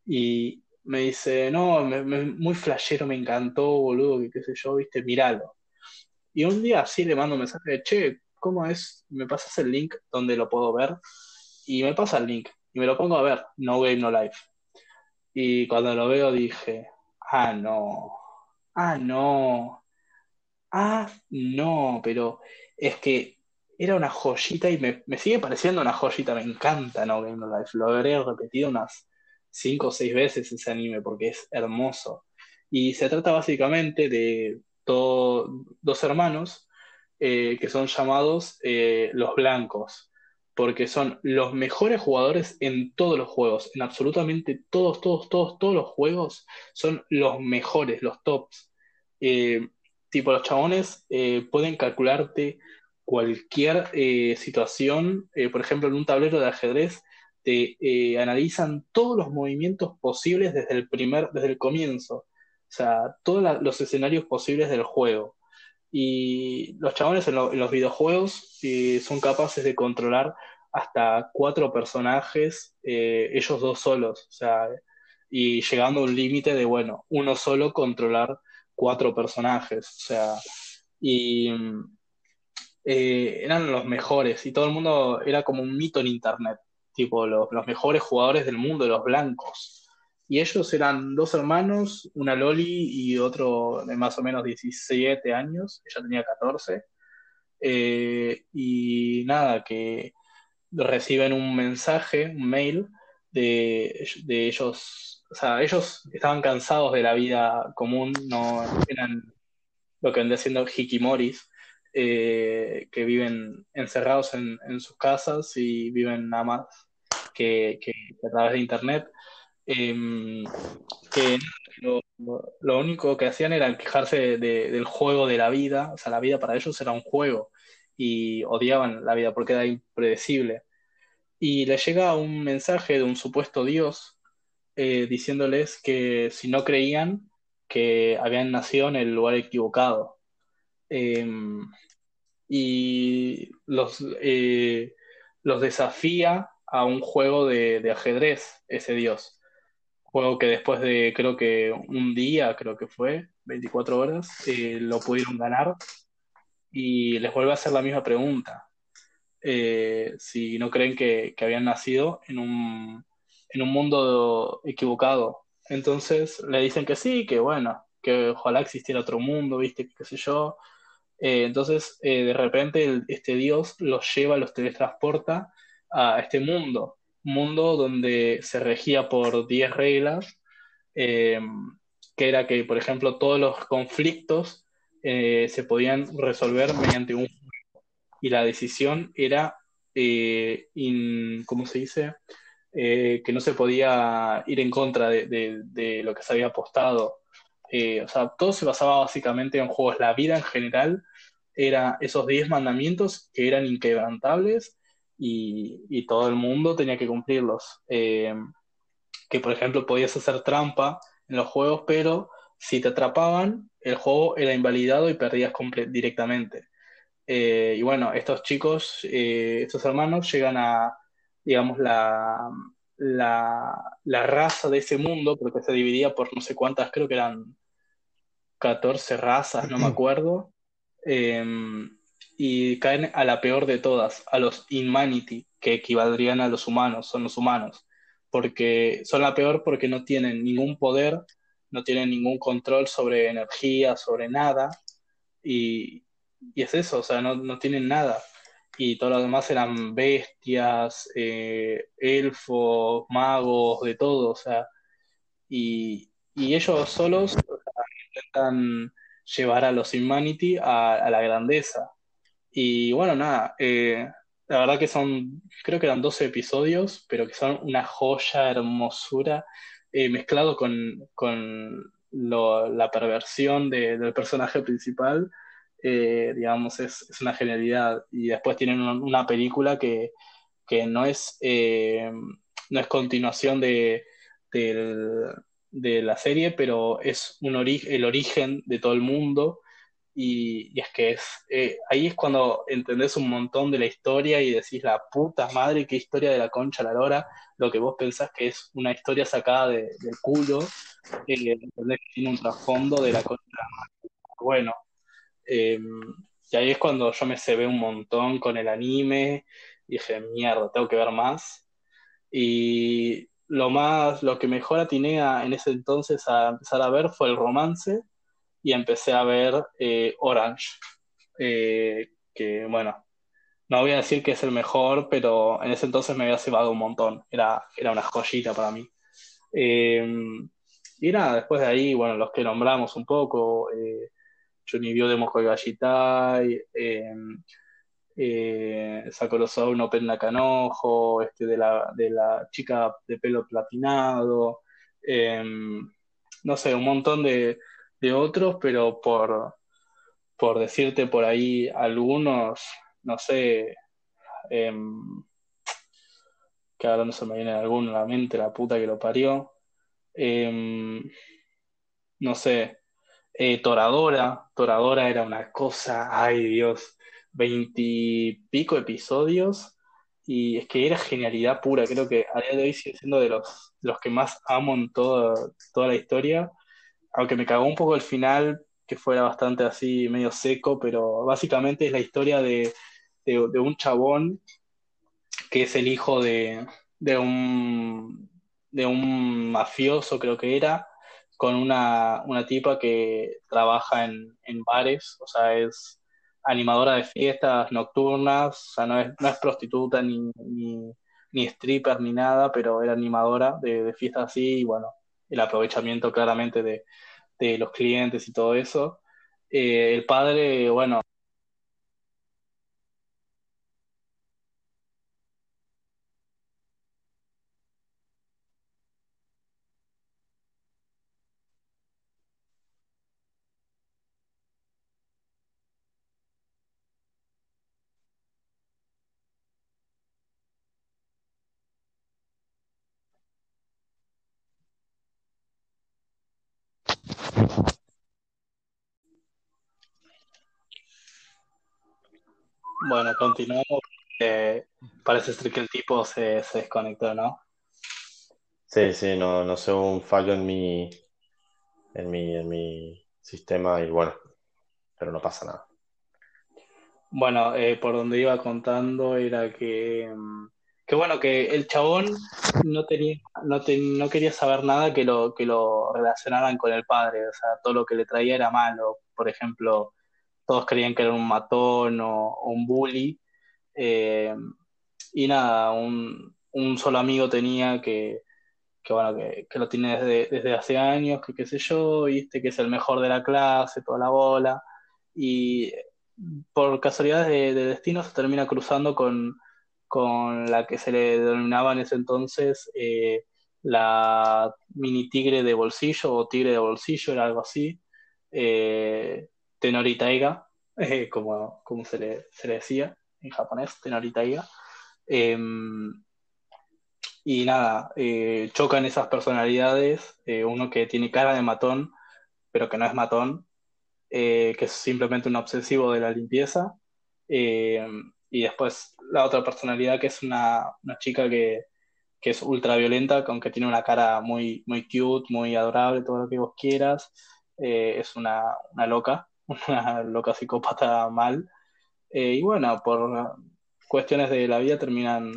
Y me dice, no, muy flashero, me encantó, boludo, que qué sé yo, viste, míralo. Y un día así le mando un mensaje de, che, ¿cómo es? ¿Me pasas el link donde lo puedo ver? Y me pasa el link, y me lo pongo a ver, No Game, No Life. Y cuando lo veo dije, ah, no, ah, no, ah, no, pero es que era una joyita y me, sigue pareciendo una joyita, me encanta No Game No Life. Lo habré repetido unas cinco o seis veces ese anime porque es hermoso. Y se trata básicamente de dos hermanos eh, que son llamados eh, los blancos, porque son los mejores jugadores en todos los juegos, en absolutamente todos, todos, todos, todos los juegos son los mejores, los tops. Eh, tipo, los chabones pueden calcularte cualquier eh, situación, eh, por ejemplo, en un tablero de ajedrez, te eh, analizan todos los movimientos posibles desde el primer, desde el comienzo. sea, todos los escenarios posibles del juego. Y los chabones en, los videojuegos son capaces de controlar hasta cuatro personajes, ellos dos solos, o sea, y llegando a un límite de, bueno, uno solo controlar cuatro personajes, o sea, y eh, eran los mejores y todo el mundo era como un mito en internet, tipo los, los mejores jugadores del mundo, los blancos. Y ellos eran dos hermanos, una Loli y otro de más o menos 17 años, ella tenía 14. Eh, y nada, que reciben un mensaje, un mail de, de ellos, o sea, ellos estaban cansados de la vida común, no eran lo que vendría siendo hikimoris, eh, que viven encerrados en, sus casas y viven nada más que, a través de internet. Em, que lo, único que hacían era quejarse del juego de la vida, o sea, la vida para ellos era un juego y odiaban la vida porque era impredecible. Y les llega un mensaje de un supuesto Dios eh, diciéndoles que si no creían, que habían nacido en el lugar equivocado. Em, y los, eh, los desafía a un juego de, ajedrez, ese dios. Juego que después de creo que un día, creo que fue, 24 horas, eh, lo pudieron ganar y les vuelve a hacer la misma pregunta. Eh, si no creen que, que habían nacido en un, en un mundo equivocado, entonces le dicen que sí, que bueno, que ojalá existiera otro mundo, viste, qué sé yo. Eh, entonces, eh, de repente, este Dios los lleva, los teletransporta a este mundo, mundo donde se regía por 10 reglas, eh, que era que, por ejemplo, todos los conflictos se podían resolver mediante un y la decisión era, ¿cómo se dice? Eh, que no se podía ir en contra de, lo que se había apostado. Eh, o sea, todo se basaba básicamente en juegos. La vida en general era esos 10 mandamientos que eran inquebrantables y, todo el mundo tenía que cumplirlos. Eh, que por ejemplo podías hacer trampa en los juegos, pero si te atrapaban, el juego era invalidado y perdías directamente. y bueno, estos chicos, estos hermanos llegan a, digamos, la, la, raza de ese mundo, porque se dividía por no sé cuántas, creo que eran 14 razas, no me acuerdo, em, y caen a la peor de todas, a los Inhumanity, que equivaldrían a los humanos, son los humanos, porque son la peor porque no tienen ningún poder, no tienen ningún control sobre energía, sobre nada, y, y es eso, o sea, no, no tienen nada. Y todos los demás eran bestias, eh, elfos, magos, de todo, o sea, y, ellos solos intentan llevar a los Humanity a, la grandeza. Y bueno, nada, eh, la verdad que son, creo que eran 12 episodios, pero que son una joya, hermosura, eh, mezclado con, la perversión del personaje principal eh, digamos, es, una genialidad. Y después tienen una película que, no, es, no es continuación de, de, la serie, pero es un el origen de todo el mundo. Y, es que es, eh, ahí es cuando entendés un montón de la historia y decís, la puta madre, qué historia de la concha la lora, lo que vos pensás que es una historia sacada del culo, eh, que tiene un trasfondo de la concha Bueno, Em, y ahí es cuando yo me cebé un montón con el anime. Y dije, mierda, tengo que ver más. Y lo más, lo que mejor atiné en ese entonces a empezar a ver fue el romance. Y empecé a ver eh, Orange. Eh, que bueno, no voy a decir que es el mejor, pero en ese entonces me había cebado un montón. Era, era una joyita para mí. Em, y nada, después de ahí, bueno, los que nombramos un poco, eh, Johnny de Mojo Gallitai, eh, eh, Sakurosou no Pen Canojo, este, de, la, de la chica de pelo platinado, em, no sé, un montón de, otros, pero por, por decirte por ahí algunos, no sé, em, que ahora no se me viene alguno a la mente, la puta que lo parió. Em, no sé, eh, Toradora, Toradora era una cosa, ay Dios, veintipico episodios y es que era genialidad pura, creo que a día de hoy sigue siendo de los, los que más amo en toda, toda la historia, aunque me cagó un poco el final, que fuera bastante así, medio seco, pero básicamente es la historia de, de, de un chabón que es el hijo de, de un, de un mafioso, creo que era, con una, una tipa que trabaja en, en bares, o sea, es animadora de fiestas nocturnas, o sea, no es, no es prostituta ni, ni, ni stripper ni nada, pero era animadora de, fiestas así, y bueno, el aprovechamiento claramente de, de los clientes y todo eso. Eh, el padre, bueno, bueno, continuamos. Eh, parece ser que el tipo se, se desconectó, ¿no? Sí, sí, no, no sé, un fallo en mi, en mi, en mi sistema y bueno, pero no pasa nada. Bueno, eh, por donde iba contando era que, mm, que bueno, que el chabón no tenía, no, te- no quería saber nada que lo, que lo relacionaran con el padre, o sea, todo lo que le traía era malo. Por ejemplo, todos creían que era un matón o, un bully. eh, y nada, un, solo amigo tenía que, bueno, que, lo tiene desde, desde hace años, que qué sé yo, viste, que es el mejor de la clase, toda la bola. Y por casualidades de, de destino se termina cruzando con, con la que se le denominaba en ese entonces eh, la mini tigre de bolsillo o tigre de bolsillo, era algo así, eh, Tenori Taiga, eh, como, se le, decía en japonés, Tenori Taiga. Eh, y nada, eh, chocan esas personalidades, eh, uno que tiene cara de matón, pero que no es matón, eh, que es simplemente un obsesivo de la limpieza. Eh, y después la otra personalidad que es una, chica que, es ultra violenta, aunque tiene una cara muy, muy cute, muy adorable, todo lo que vos quieras. Es una loca, una loca psicópata mal. Eh, y bueno, por cuestiones de la vida terminan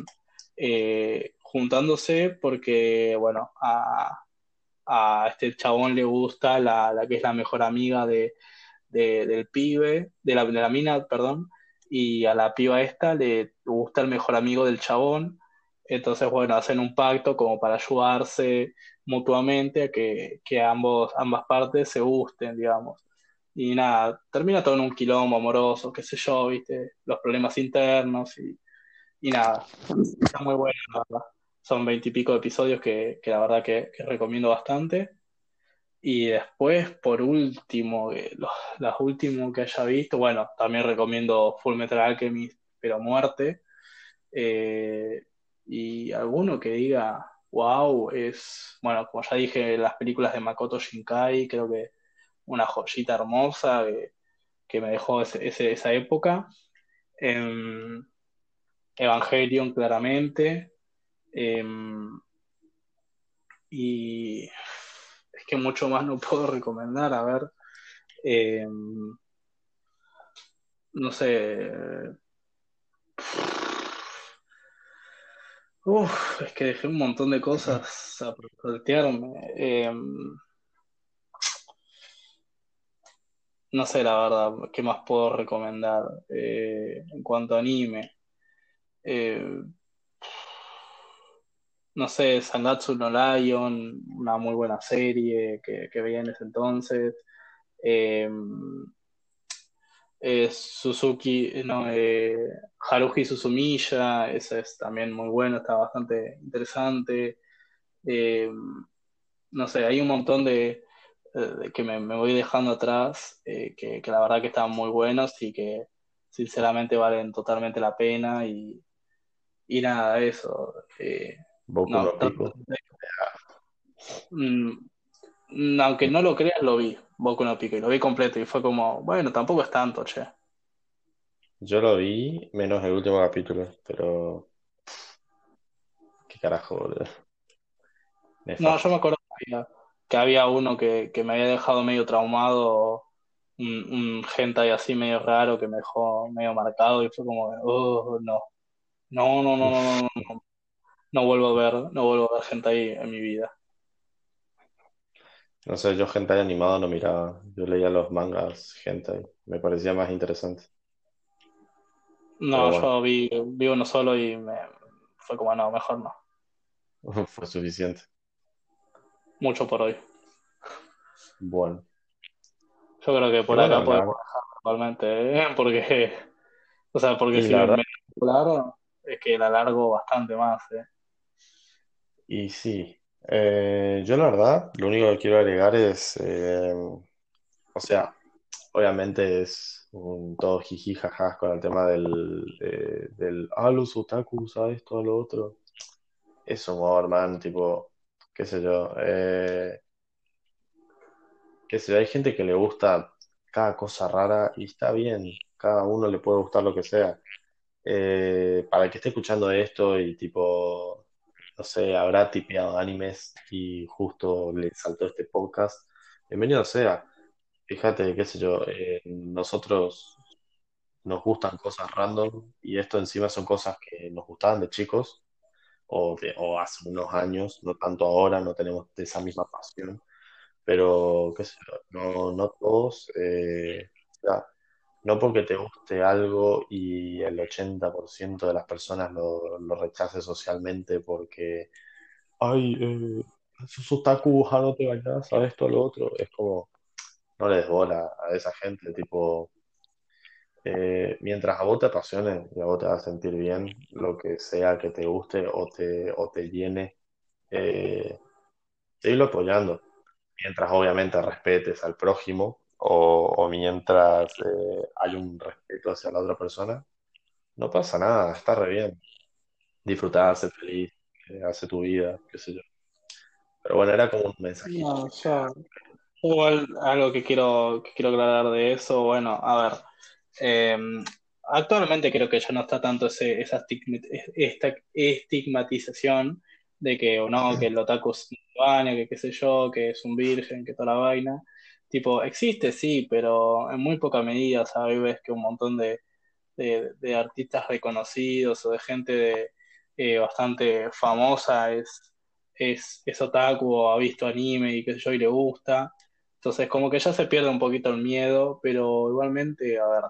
eh, juntándose porque, bueno, a, a este chabón le gusta la, la que es la mejor amiga de, de- del pibe, de la, de la mina, perdón, y a la piba esta le gusta el mejor amigo del chabón. Entonces, bueno, hacen un pacto como para ayudarse mutuamente a que, que ambos, ambas partes se gusten, digamos. Y nada, termina todo en un quilombo amoroso, qué sé yo, viste, los problemas internos y, y nada, está muy bueno, la verdad. Son veintipico episodios que, que la verdad que, recomiendo bastante. Y después, por último, los, las últimos que haya visto, bueno, también recomiendo Full Metal Alchemist, pero muerte. Eh, y alguno que diga, wow, es, bueno, como ya dije, las películas de Makoto Shinkai, creo que una joyita hermosa que, me dejó esa época. Em, Evangelion, claramente. Em, y es que mucho más no puedo recomendar. A ver, em, no sé. Uf, es que dejé un montón de cosas a saltearme. No sé, la verdad, qué más puedo recomendar Eh, en cuanto a anime. Eh, no sé, Sangatsu no Lion, una muy buena serie que, que veía en ese entonces. Eh, Suzuki, no, eh, Haruhi Suzumiya, ese es también muy bueno, está bastante interesante. No sé, hay un montón de que me, me voy dejando atrás, eh, que, que la verdad que están muy buenos y que sinceramente valen totalmente la pena y, y nada, eso. eh, no, mm, Aunque no lo creas, lo vi, Boku no Pico, y lo vi completo, y fue como, bueno, tampoco es tanto, che. Yo lo vi, menos el último capítulo, pero qué carajo, boludo. No, yo me acuerdo que había, uno que, que me había dejado medio traumado, un, un hentai así medio raro que me dejó medio marcado, y fue como, oh, no, no, no, no, no, no, no, no vuelvo a ver, no vuelvo a ver hentai en mi vida. No sé, yo hentai animado no miraba. Yo leía los mangas hentai. Me parecía más interesante. No, bueno, yo vi, vi uno solo y me fue como, no, mejor no, fue suficiente. Mucho por hoy. Bueno, Yo creo que por acá podemos dejar ¿eh? Porque, o sea, porque si me claro, es que la alargo bastante más, ¿eh? y sí. Eh, yo la verdad, lo único que quiero agregar es, eh, o sea, obviamente es un todo jiji jajas con el tema del, de- del, ah, los otakus, a esto, a lo otro. Es humor, man, tipo, qué sé yo. eh, qué sé yo, hay gente que le gusta cada cosa rara y está bien, cada uno le puede gustar lo que sea. Eh, para el que esté escuchando esto y tipo, no sé, habrá tipeado animes y justo le saltó este podcast, bienvenido sea. Fíjate, qué sé yo, eh, nosotros nos gustan cosas random y esto encima son cosas que nos gustaban de chicos o, hace unos años, no tanto ahora, no tenemos esa misma pasión, pero qué sé yo, no, no todos, eh, no porque te guste algo y el 80% de las personas lo, rechace socialmente porque, ay, eh, sos otaku, ja, no te bañas, a esto, a lo otro, es como, no le des bola a esa gente, tipo, eh, mientras a vos te apasione y a vos te haga sentir bien, lo que sea que te guste o te, o te llene, eh, apoyando, mientras obviamente respetes al prójimo o, mientras eh, hay un respeto hacia la otra persona, no pasa nada, está re bien. Disfrutá, sé feliz, eh, hace tu vida, qué sé yo. Pero bueno, era como un mensajito. No, igual algo que quiero, que quiero aclarar de eso, bueno, a ver, eh, actualmente creo que ya no está tanto ese, esa esta estigmatización de que o no, que el otaku es un baño, que qué sé yo, que es un virgen, que toda la vaina. Tipo, existe, sí, pero en muy poca medida, ¿sabes? Ves que un montón de, de, de artistas reconocidos o de gente de, eh, bastante famosa es, es, es otaku o ha visto anime y qué sé yo y le gusta. Entonces como que ya se pierde un poquito el miedo, pero igualmente, a ver,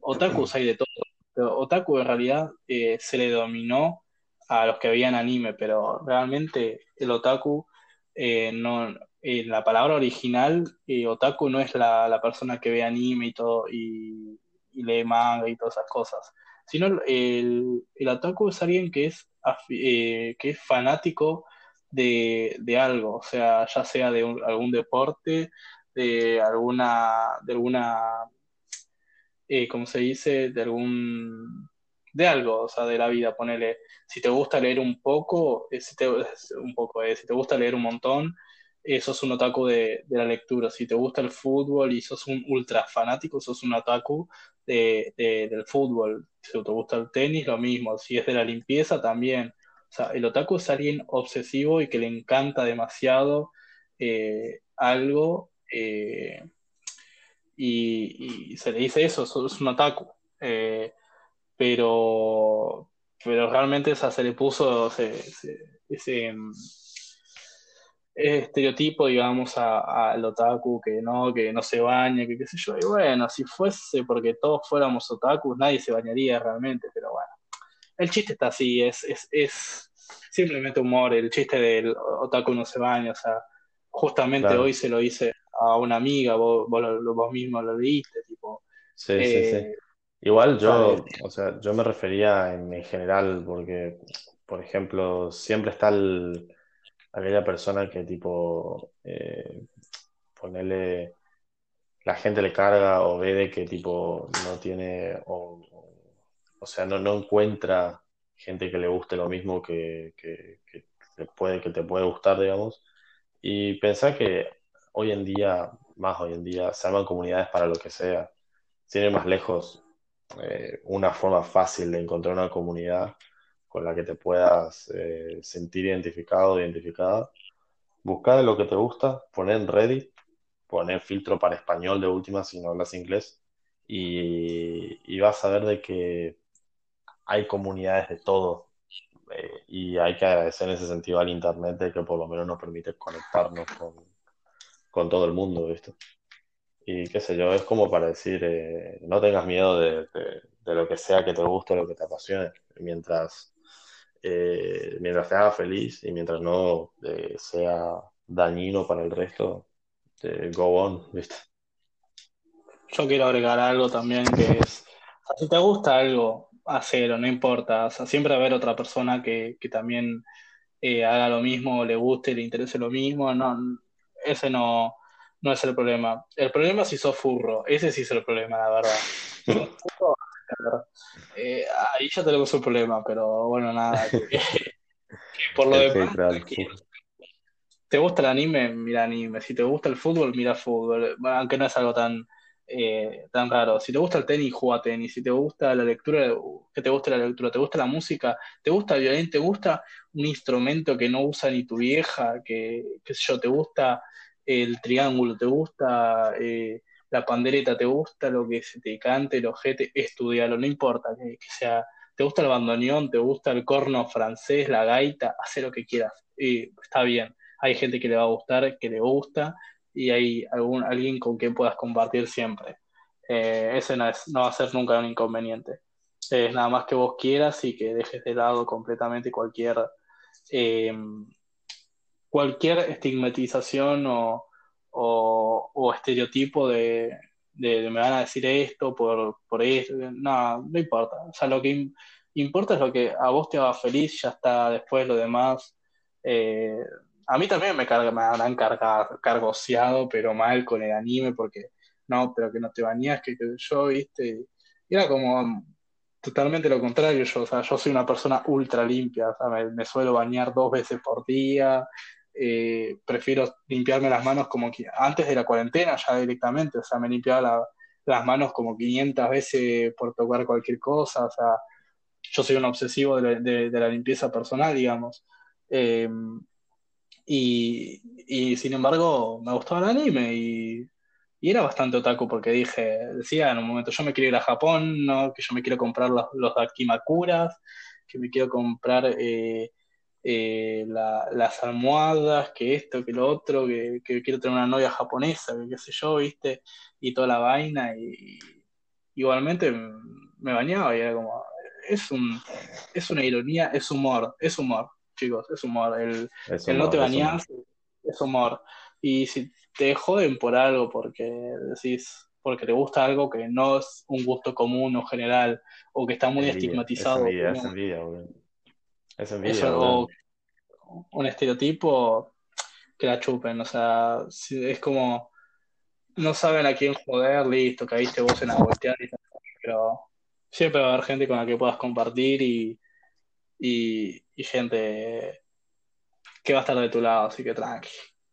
otakus hay de todo. Pero otaku en realidad eh, se le dominó a los que veían anime, pero realmente el otaku eh, no, eh, la palabra original, eh, otaku no es la, la persona que ve anime y todo, y, lee manga y todas esas cosas, sino el, el otaku es alguien que es, eh, que es fanático de, de algo, o sea, ya sea de un- algún deporte, de alguna, de alguna eh, ¿cómo se dice? De algún, de algo, o sea, de la vida, ponele, si te gusta leer un poco, eh, si te, un poco, eh, si te gusta leer un montón, eh, sos un otaku de, de la lectura, si te gusta el fútbol y sos un ultra fanático, sos un otaku de, de- del fútbol, si te gusta el tenis, lo mismo, si es de la limpieza, también. O sea, el otaku es alguien obsesivo y que le encanta demasiado algo. eh, y, y se le dice eso, es un otaku. Eh, pero, pero realmente esa se le puso ese, ese, ese, mm, estereotipo, digamos, a- al otaku que no, que no se baña, que qué sé yo. Y bueno, si fuese porque todos fuéramos otakus, nadie se bañaría realmente, pero bueno. El chiste está así, es, es, es simplemente humor, el chiste del otaku no se baña, o sea, justamente hoy se lo hice a una amiga, vos, vos, vos mismo lo leíste, tipo, sí, sí, sí. eh, Igual yo, o sea, yo me refería en, en general porque, por ejemplo, siempre está el- aquella persona que tipo, eh, ponele, la gente le carga o ve de que tipo no tiene, o, o, o sea, no, no encuentra gente que le guste lo mismo que, que, que te puede, que te puede gustar, digamos. Y pensá que hoy en día, más hoy en día, se arman comunidades para lo que sea. Sin ir más lejos, eh, una forma fácil de encontrar una comunidad con la que te puedas eh, sentir identificado identificada. Buscar lo que te gusta, poner en Reddit, poner filtro para español de última si no hablas inglés y, y vas a ver de que hay comunidades de todo eh, y hay que agradecer en ese sentido al Internet de que por lo menos nos permite conectarnos con, con todo el mundo, ¿viste? Y qué sé yo, es como para decir, eh, no tengas miedo de, lo que sea que te guste, lo que te apasione, mientras, eh, mientras te haga feliz y mientras no eh, sea dañino para el resto, eh, go on, ¿viste? Yo quiero agregar algo también que es, si te gusta algo, hacelo, no importa. O sea, siempre va a haber otra persona que, que también haga lo mismo, le guste, le interese lo mismo. No, ese no, no es el problema. El problema es si sos furro, ese sí es el problema, la verdad. Si sos furro, eh, ahí ya tenemos un problema, pero bueno, nada. que- que por lo demás, ¿Te gusta el anime? Mira anime. Si te gusta el fútbol, mira fútbol. Bueno, aunque no es algo tan, eh, tan raro. Si te gusta el tenis, juega tenis. Si te gusta la lectura, que te gusta la lectura. ¿Te gusta la música? ¿Te gusta el violín? ¿Te gusta un instrumento que no usa ni tu vieja? Que, qué sé yo, ¿te gusta el triángulo? ¿Te gusta eh, la pandereta? ¿Te gusta lo que se te cante, el ojete? Estudialo, no importa que, que sea. ¿Te gusta el bandoneón? ¿Te gusta el corno francés, la gaita? Haz lo que quieras. Y está bien hay gente que le va a gustar, que le gusta, y hay algún, alguien con quien puedas compartir siempre. Eh, ese no, es, no va a ser nunca un inconveniente. Es nada más que vos quieras y que dejes de lado completamente cualquier, eh, cualquier estigmatización o, o, estereotipo de, de, me van a decir esto por, por esto. No, no importa. O sea, lo que im importa es lo que a vos te haga feliz, ya está después lo demás. Eh, a mí también me, carga, me habrán cargado, cargoseado, pero mal con el anime, porque no, pero que no te bañas, que, yo, viste, era como totalmente lo contrario, yo, o sea, yo soy una persona ultra limpia, o sea, me suelo bañar dos veces por día, eh, prefiero limpiarme las manos como que antes de la cuarentena ya directamente, o sea, me limpiaba la, las manos como 500 veces por tocar cualquier cosa, o sea, yo soy un obsesivo de la, de, de la limpieza personal, digamos. Y, y, sin embargo, me gustaba el anime y, y, era bastante otaku porque dije, decía en un momento, yo me quiero ir a Japón, ¿no? que yo me quiero comprar los, los Dakimakuras, que me quiero comprar eh, eh, la, las almohadas, que esto, que lo otro, que, que, quiero tener una novia japonesa, que qué sé yo, viste, y toda la vaina. Y, igualmente me bañaba y era como, es, un, es una ironía, es humor, es humor chicos, es humor. El, es el humor, no te es humor. es humor. Y si te joden por algo, porque decís, porque te gusta algo que no es un gusto común o general, o que está muy estigmatizado. Es envidia, ¿no? es boludo. Es envidia, Eso, o un estereotipo que la chupen, o sea, es como, no saben a quién joder, listo, caíste vos en la volteada y tal, pero siempre va a haber gente con la que puedas compartir y, y, y gente que va a estar de tu lado, así que tranqui.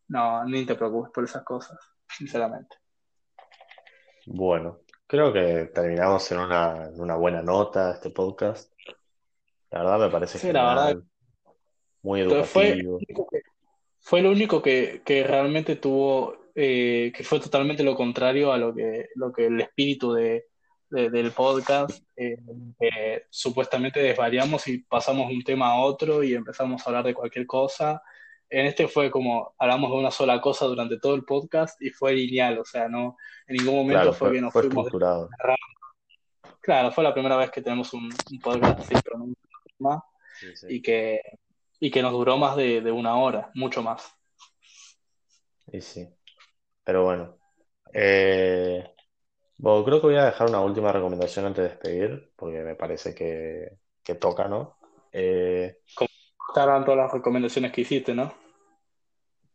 No, ni te preocupes por esas cosas, sinceramente. Bueno, creo que terminamos en una, en una buena nota este podcast. La verdad me parece Sí, la verdad, genial, muy entonces fue, educativo. fue lo único que, que realmente tuvo, eh, que fue totalmente lo contrario a lo que, lo que el espíritu de, de- del podcast, eh, supuestamente desvariamos y pasamos de un tema a otro y empezamos a hablar de cualquier cosa. En este fue como hablamos de una sola cosa durante todo el podcast y fue lineal, o sea, no, en ningún momento Claro, fue fue, que nos fue fuimos de. Claro, fue la primera vez que tenemos un, un podcast así, pero no Sí, sí. y que, y que nos duró más de, de una hora, mucho más. Y sí. Pero bueno. Eh, bueno, creo que voy a dejar una última recomendación antes de despedir, porque me parece que, que toca, ¿no? Eh, Estaban todas las recomendaciones que hiciste, ¿no?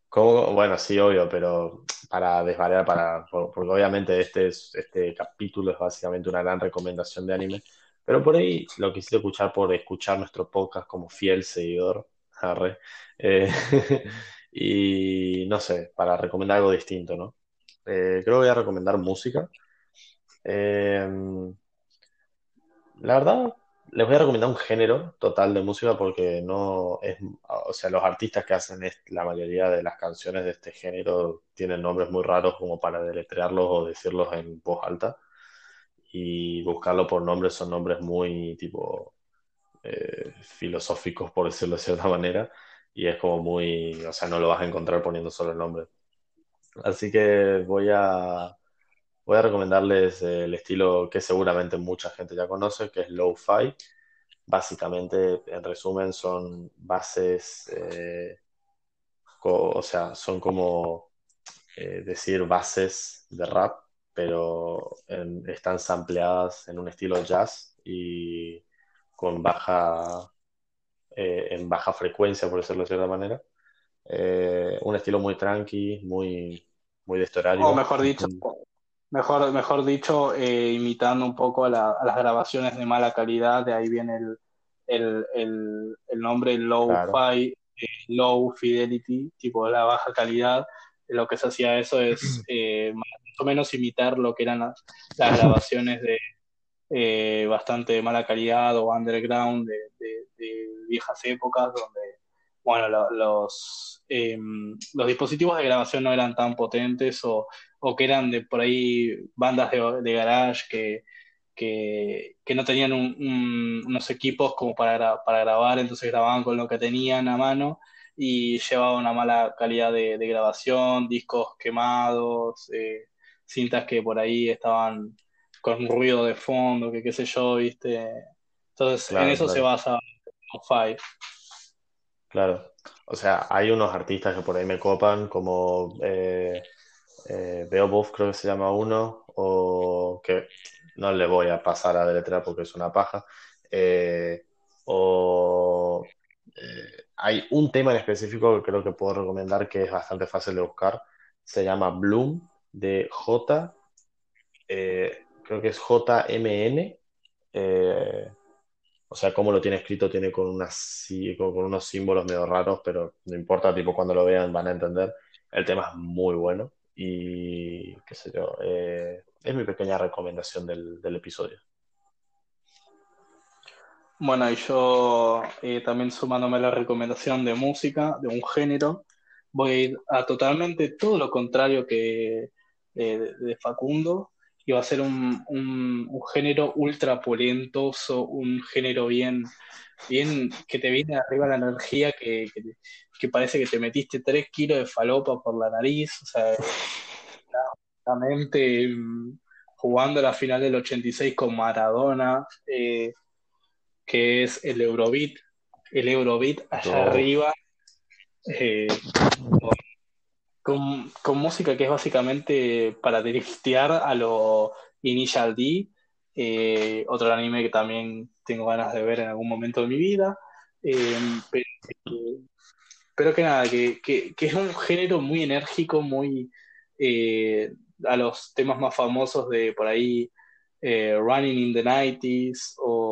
¿cómo? Bueno, sí, obvio, pero para desvariar, para, por- porque obviamente este, es, este capítulo es básicamente una gran recomendación de anime, pero por ahí lo quisiste escuchar por escuchar nuestro podcast como fiel seguidor, eh, Y no sé, para recomendar algo distinto, ¿no? Eh, creo que voy a recomendar música. Eh, la verdad, les voy a recomendar un género total de música porque no es, o sea, los artistas que hacen la mayoría de las canciones de este género tienen nombres muy raros como para deletrearlos o decirlos en voz alta y buscarlo por nombres son nombres muy tipo eh, filosóficos, por decirlo de cierta manera, y es como muy, o sea, no lo vas a encontrar poniendo solo el nombre. Así que voy a, voy a recomendarles eh, el estilo que seguramente mucha gente ya conoce, que es lo-fi. Básicamente, en resumen, son bases, eh, o sea, son como eh, decir bases de rap, pero en- están sampleadas en un estilo jazz y con baja, eh, en baja frecuencia, por decirlo de cierta manera. Eh, un estilo muy tranqui, muy, muy de este O horario. mejor dicho, mejor, mejor dicho, eh, imitando un poco a, la- a las grabaciones de mala calidad, de ahí viene el, el, el, el nombre low-fi, eh, low fidelity, tipo la baja calidad. Lo que se hacía eso es eh, más o menos imitar lo que eran las, las grabaciones de eh, bastante mala calidad o underground de, de- de viejas épocas donde, bueno, lo- los, eh, los dispositivos de grabación no eran tan potentes o, o que eran de por ahí bandas de, de garage que, que, que no tenían un- un- unos equipos como para, para grabar, entonces grababan con lo que tenían a mano y llevaba una mala calidad de, de grabación, discos quemados, eh, cintas que por ahí estaban con ruido de fondo, que qué sé yo, ¿viste? Entonces, en claro, eso se basa Lo-Fi. claro. O sea, hay unos artistas que por ahí me copan, como eh, eh, Beowulf creo que se llama uno, o que no le voy a pasar a deletrear porque es una paja. Eh, o eh, hay un tema en específico que creo que puedo recomendar que es bastante fácil de buscar. Se llama Bloom de J, eh, creo que es JMN. eh, o sea, cómo lo tiene escrito tiene con, unos símbolos medio raros, pero no importa, tipo, cuando lo vean van a entender. El tema es muy bueno y qué sé yo, eh, es mi pequeña recomendación del episodio. Bueno, y yo eh, también sumándome a la recomendación de música, de un género, voy a ir a totalmente todo lo contrario que eh, de, Facundo, y va a ser un, un, género ultra polentoso, un género bien, bien que te viene arriba la energía, que, que, parece que te metiste tres kilos de falopa por la nariz, o sea, mm, jugando la final del 86 con Maradona. eh, que es el Eurobeat. El Eurobeat allá Uf, arriba, eh, con, con música que es básicamente para driftear a lo Initial D, eh, otro anime que también tengo ganas de ver en algún momento de mi vida. Eh, pero, pero que nada, que, que, que es un género muy enérgico, muy a los temas más famosos de por ahí Running in the 90s o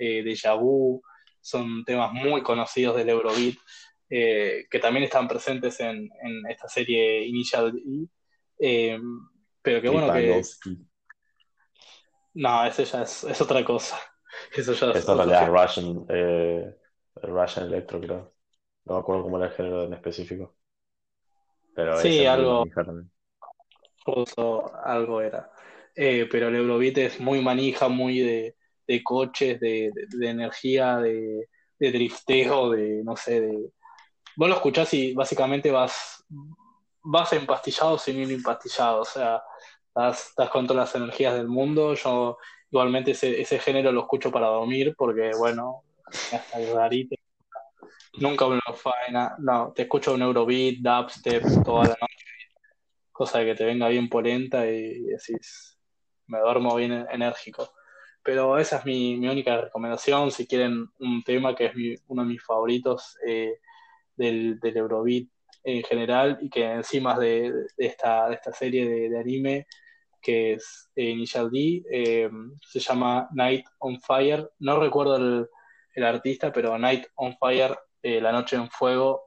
eh, Deja Vu, son temas muy conocidos del Eurobeat, eh, que también están presentes en, en esta serie Initial eh, pero que bueno que, no, ese ya es, es otra cosa, eso ya es es género. Russian, eh, Russian Electro, creo. No me acuerdo cómo era el género en específico, pero Sí, algo, ruso, algo era. Eh, pero el Eurobeat es muy manija, muy de, de coches, de, energía, de, drifteo, de, no sé, de... Vos lo escuchás y básicamente vas, vas empastillado sin ir empastillado, o sea, estás, con todas las energías del mundo. Yo igualmente ese, ese género lo escucho para dormir porque, bueno, hasta rarito. Nunca un lo-fi, na- no, te escucho un Eurobeat, dubstep, toda la cosa de que te venga bien polenta y decís, me duermo bien enérgico. Pero esa es mi, única recomendación. Si quieren un tema que es mi- uno de mis favoritos eh, del, del Eurobeat en general y que encima de, esta, de esta serie de, anime que es eh, Initial D, eh, se llama Night on Fire. No recuerdo el, el artista, pero Night on Fire, eh, La Noche en Fuego,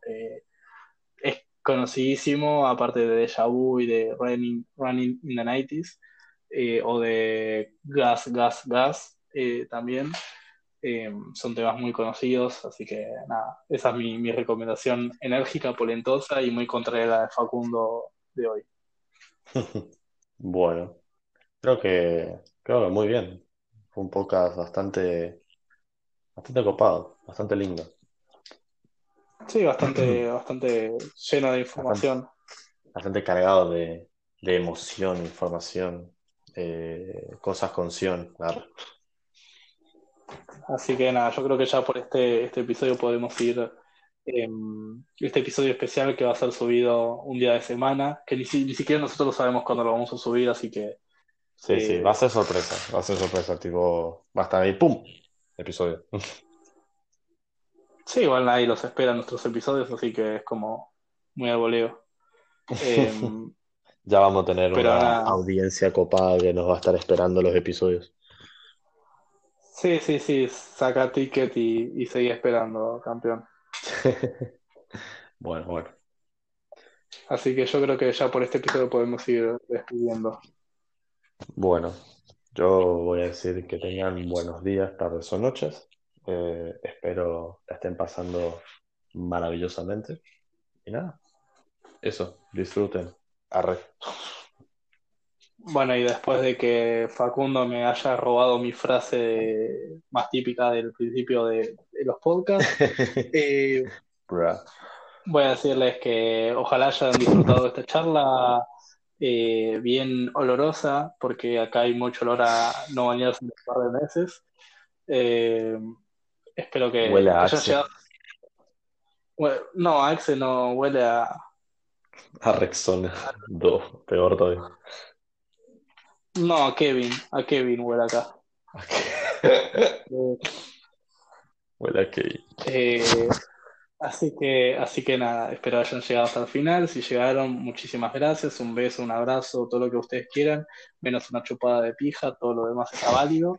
es conocidísimo, aparte de Deja Vu y de Running, Running in the 90s, eh, o de Gas, Gas, Gas eh, también. Eh, son temas muy conocidos, así que nada, esa es mi, mi recomendación enérgica, polentosa y muy contraria a la de Facundo de hoy. Bueno, creo que, creo que muy bien. Fue un podcast bastante, bastante copado, bastante lindo. Sí, bastante, bastante lleno de Bastante, información. bastante cargado de, de emoción, información, eh, cosas con ción. Arre. Así que nada, yo creo que ya por este, este episodio podemos ir, em, este episodio especial que va a ser subido un día de semana, que ni, si- ni siquiera nosotros sabemos cuándo lo vamos a subir, así que Sí, sí, va a eh, ser sorpresa, va a ser sorpresa, tipo, va a estar ahí, ¡pum! Episodio. sí, igual nadie los espera en nuestros episodios, así que es como muy al voleo. Em, Ya vamos a tener pero una audiencia copada que nos va a estar esperando los episodios. sí, sí, sí, saca ticket y, y seguí esperando, campeón. Bueno, bueno. Así que yo creo que ya por este episodio podemos ir despidiendo. Bueno, yo voy a decir que tengan buenos días, tardes o noches. Eh, espero la estén pasando maravillosamente. Y nada, eso, disfruten. Arre. Bueno, y después de que Facundo me haya robado mi frase más típica del principio de, de los podcasts, eh, voy a decirles que ojalá hayan disfrutado de esta charla eh, bien olorosa, porque acá hay mucho olor a no bañarse en un par de meses. Eh, espero que, Huele a Axe. llegado. Bueno, no, Axe no huele a. A Rexona 2, peor todavía. No, a Kevin, a Kevin huele acá. Huele a que eh, Así que, así que nada, espero hayan llegado hasta el final. Si llegaron, muchísimas gracias. Un beso, un abrazo, todo lo que ustedes quieran, menos una chupada de pija, todo lo demás está válido.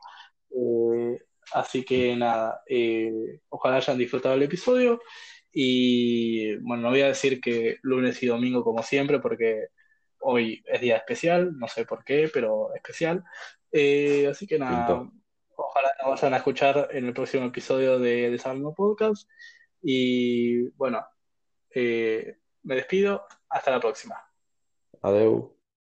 Eh, así que nada, eh, ojalá hayan disfrutado el episodio. Y bueno, no voy a decir que lunes y domingo como siempre, porque hoy es día especial, no sé por qué, pero especial. Eh, así que nada, ojalá nos vayan a escuchar en el próximo episodio de Desarmo Podcast. Y bueno, eh, me despido. Hasta la próxima. Adeu.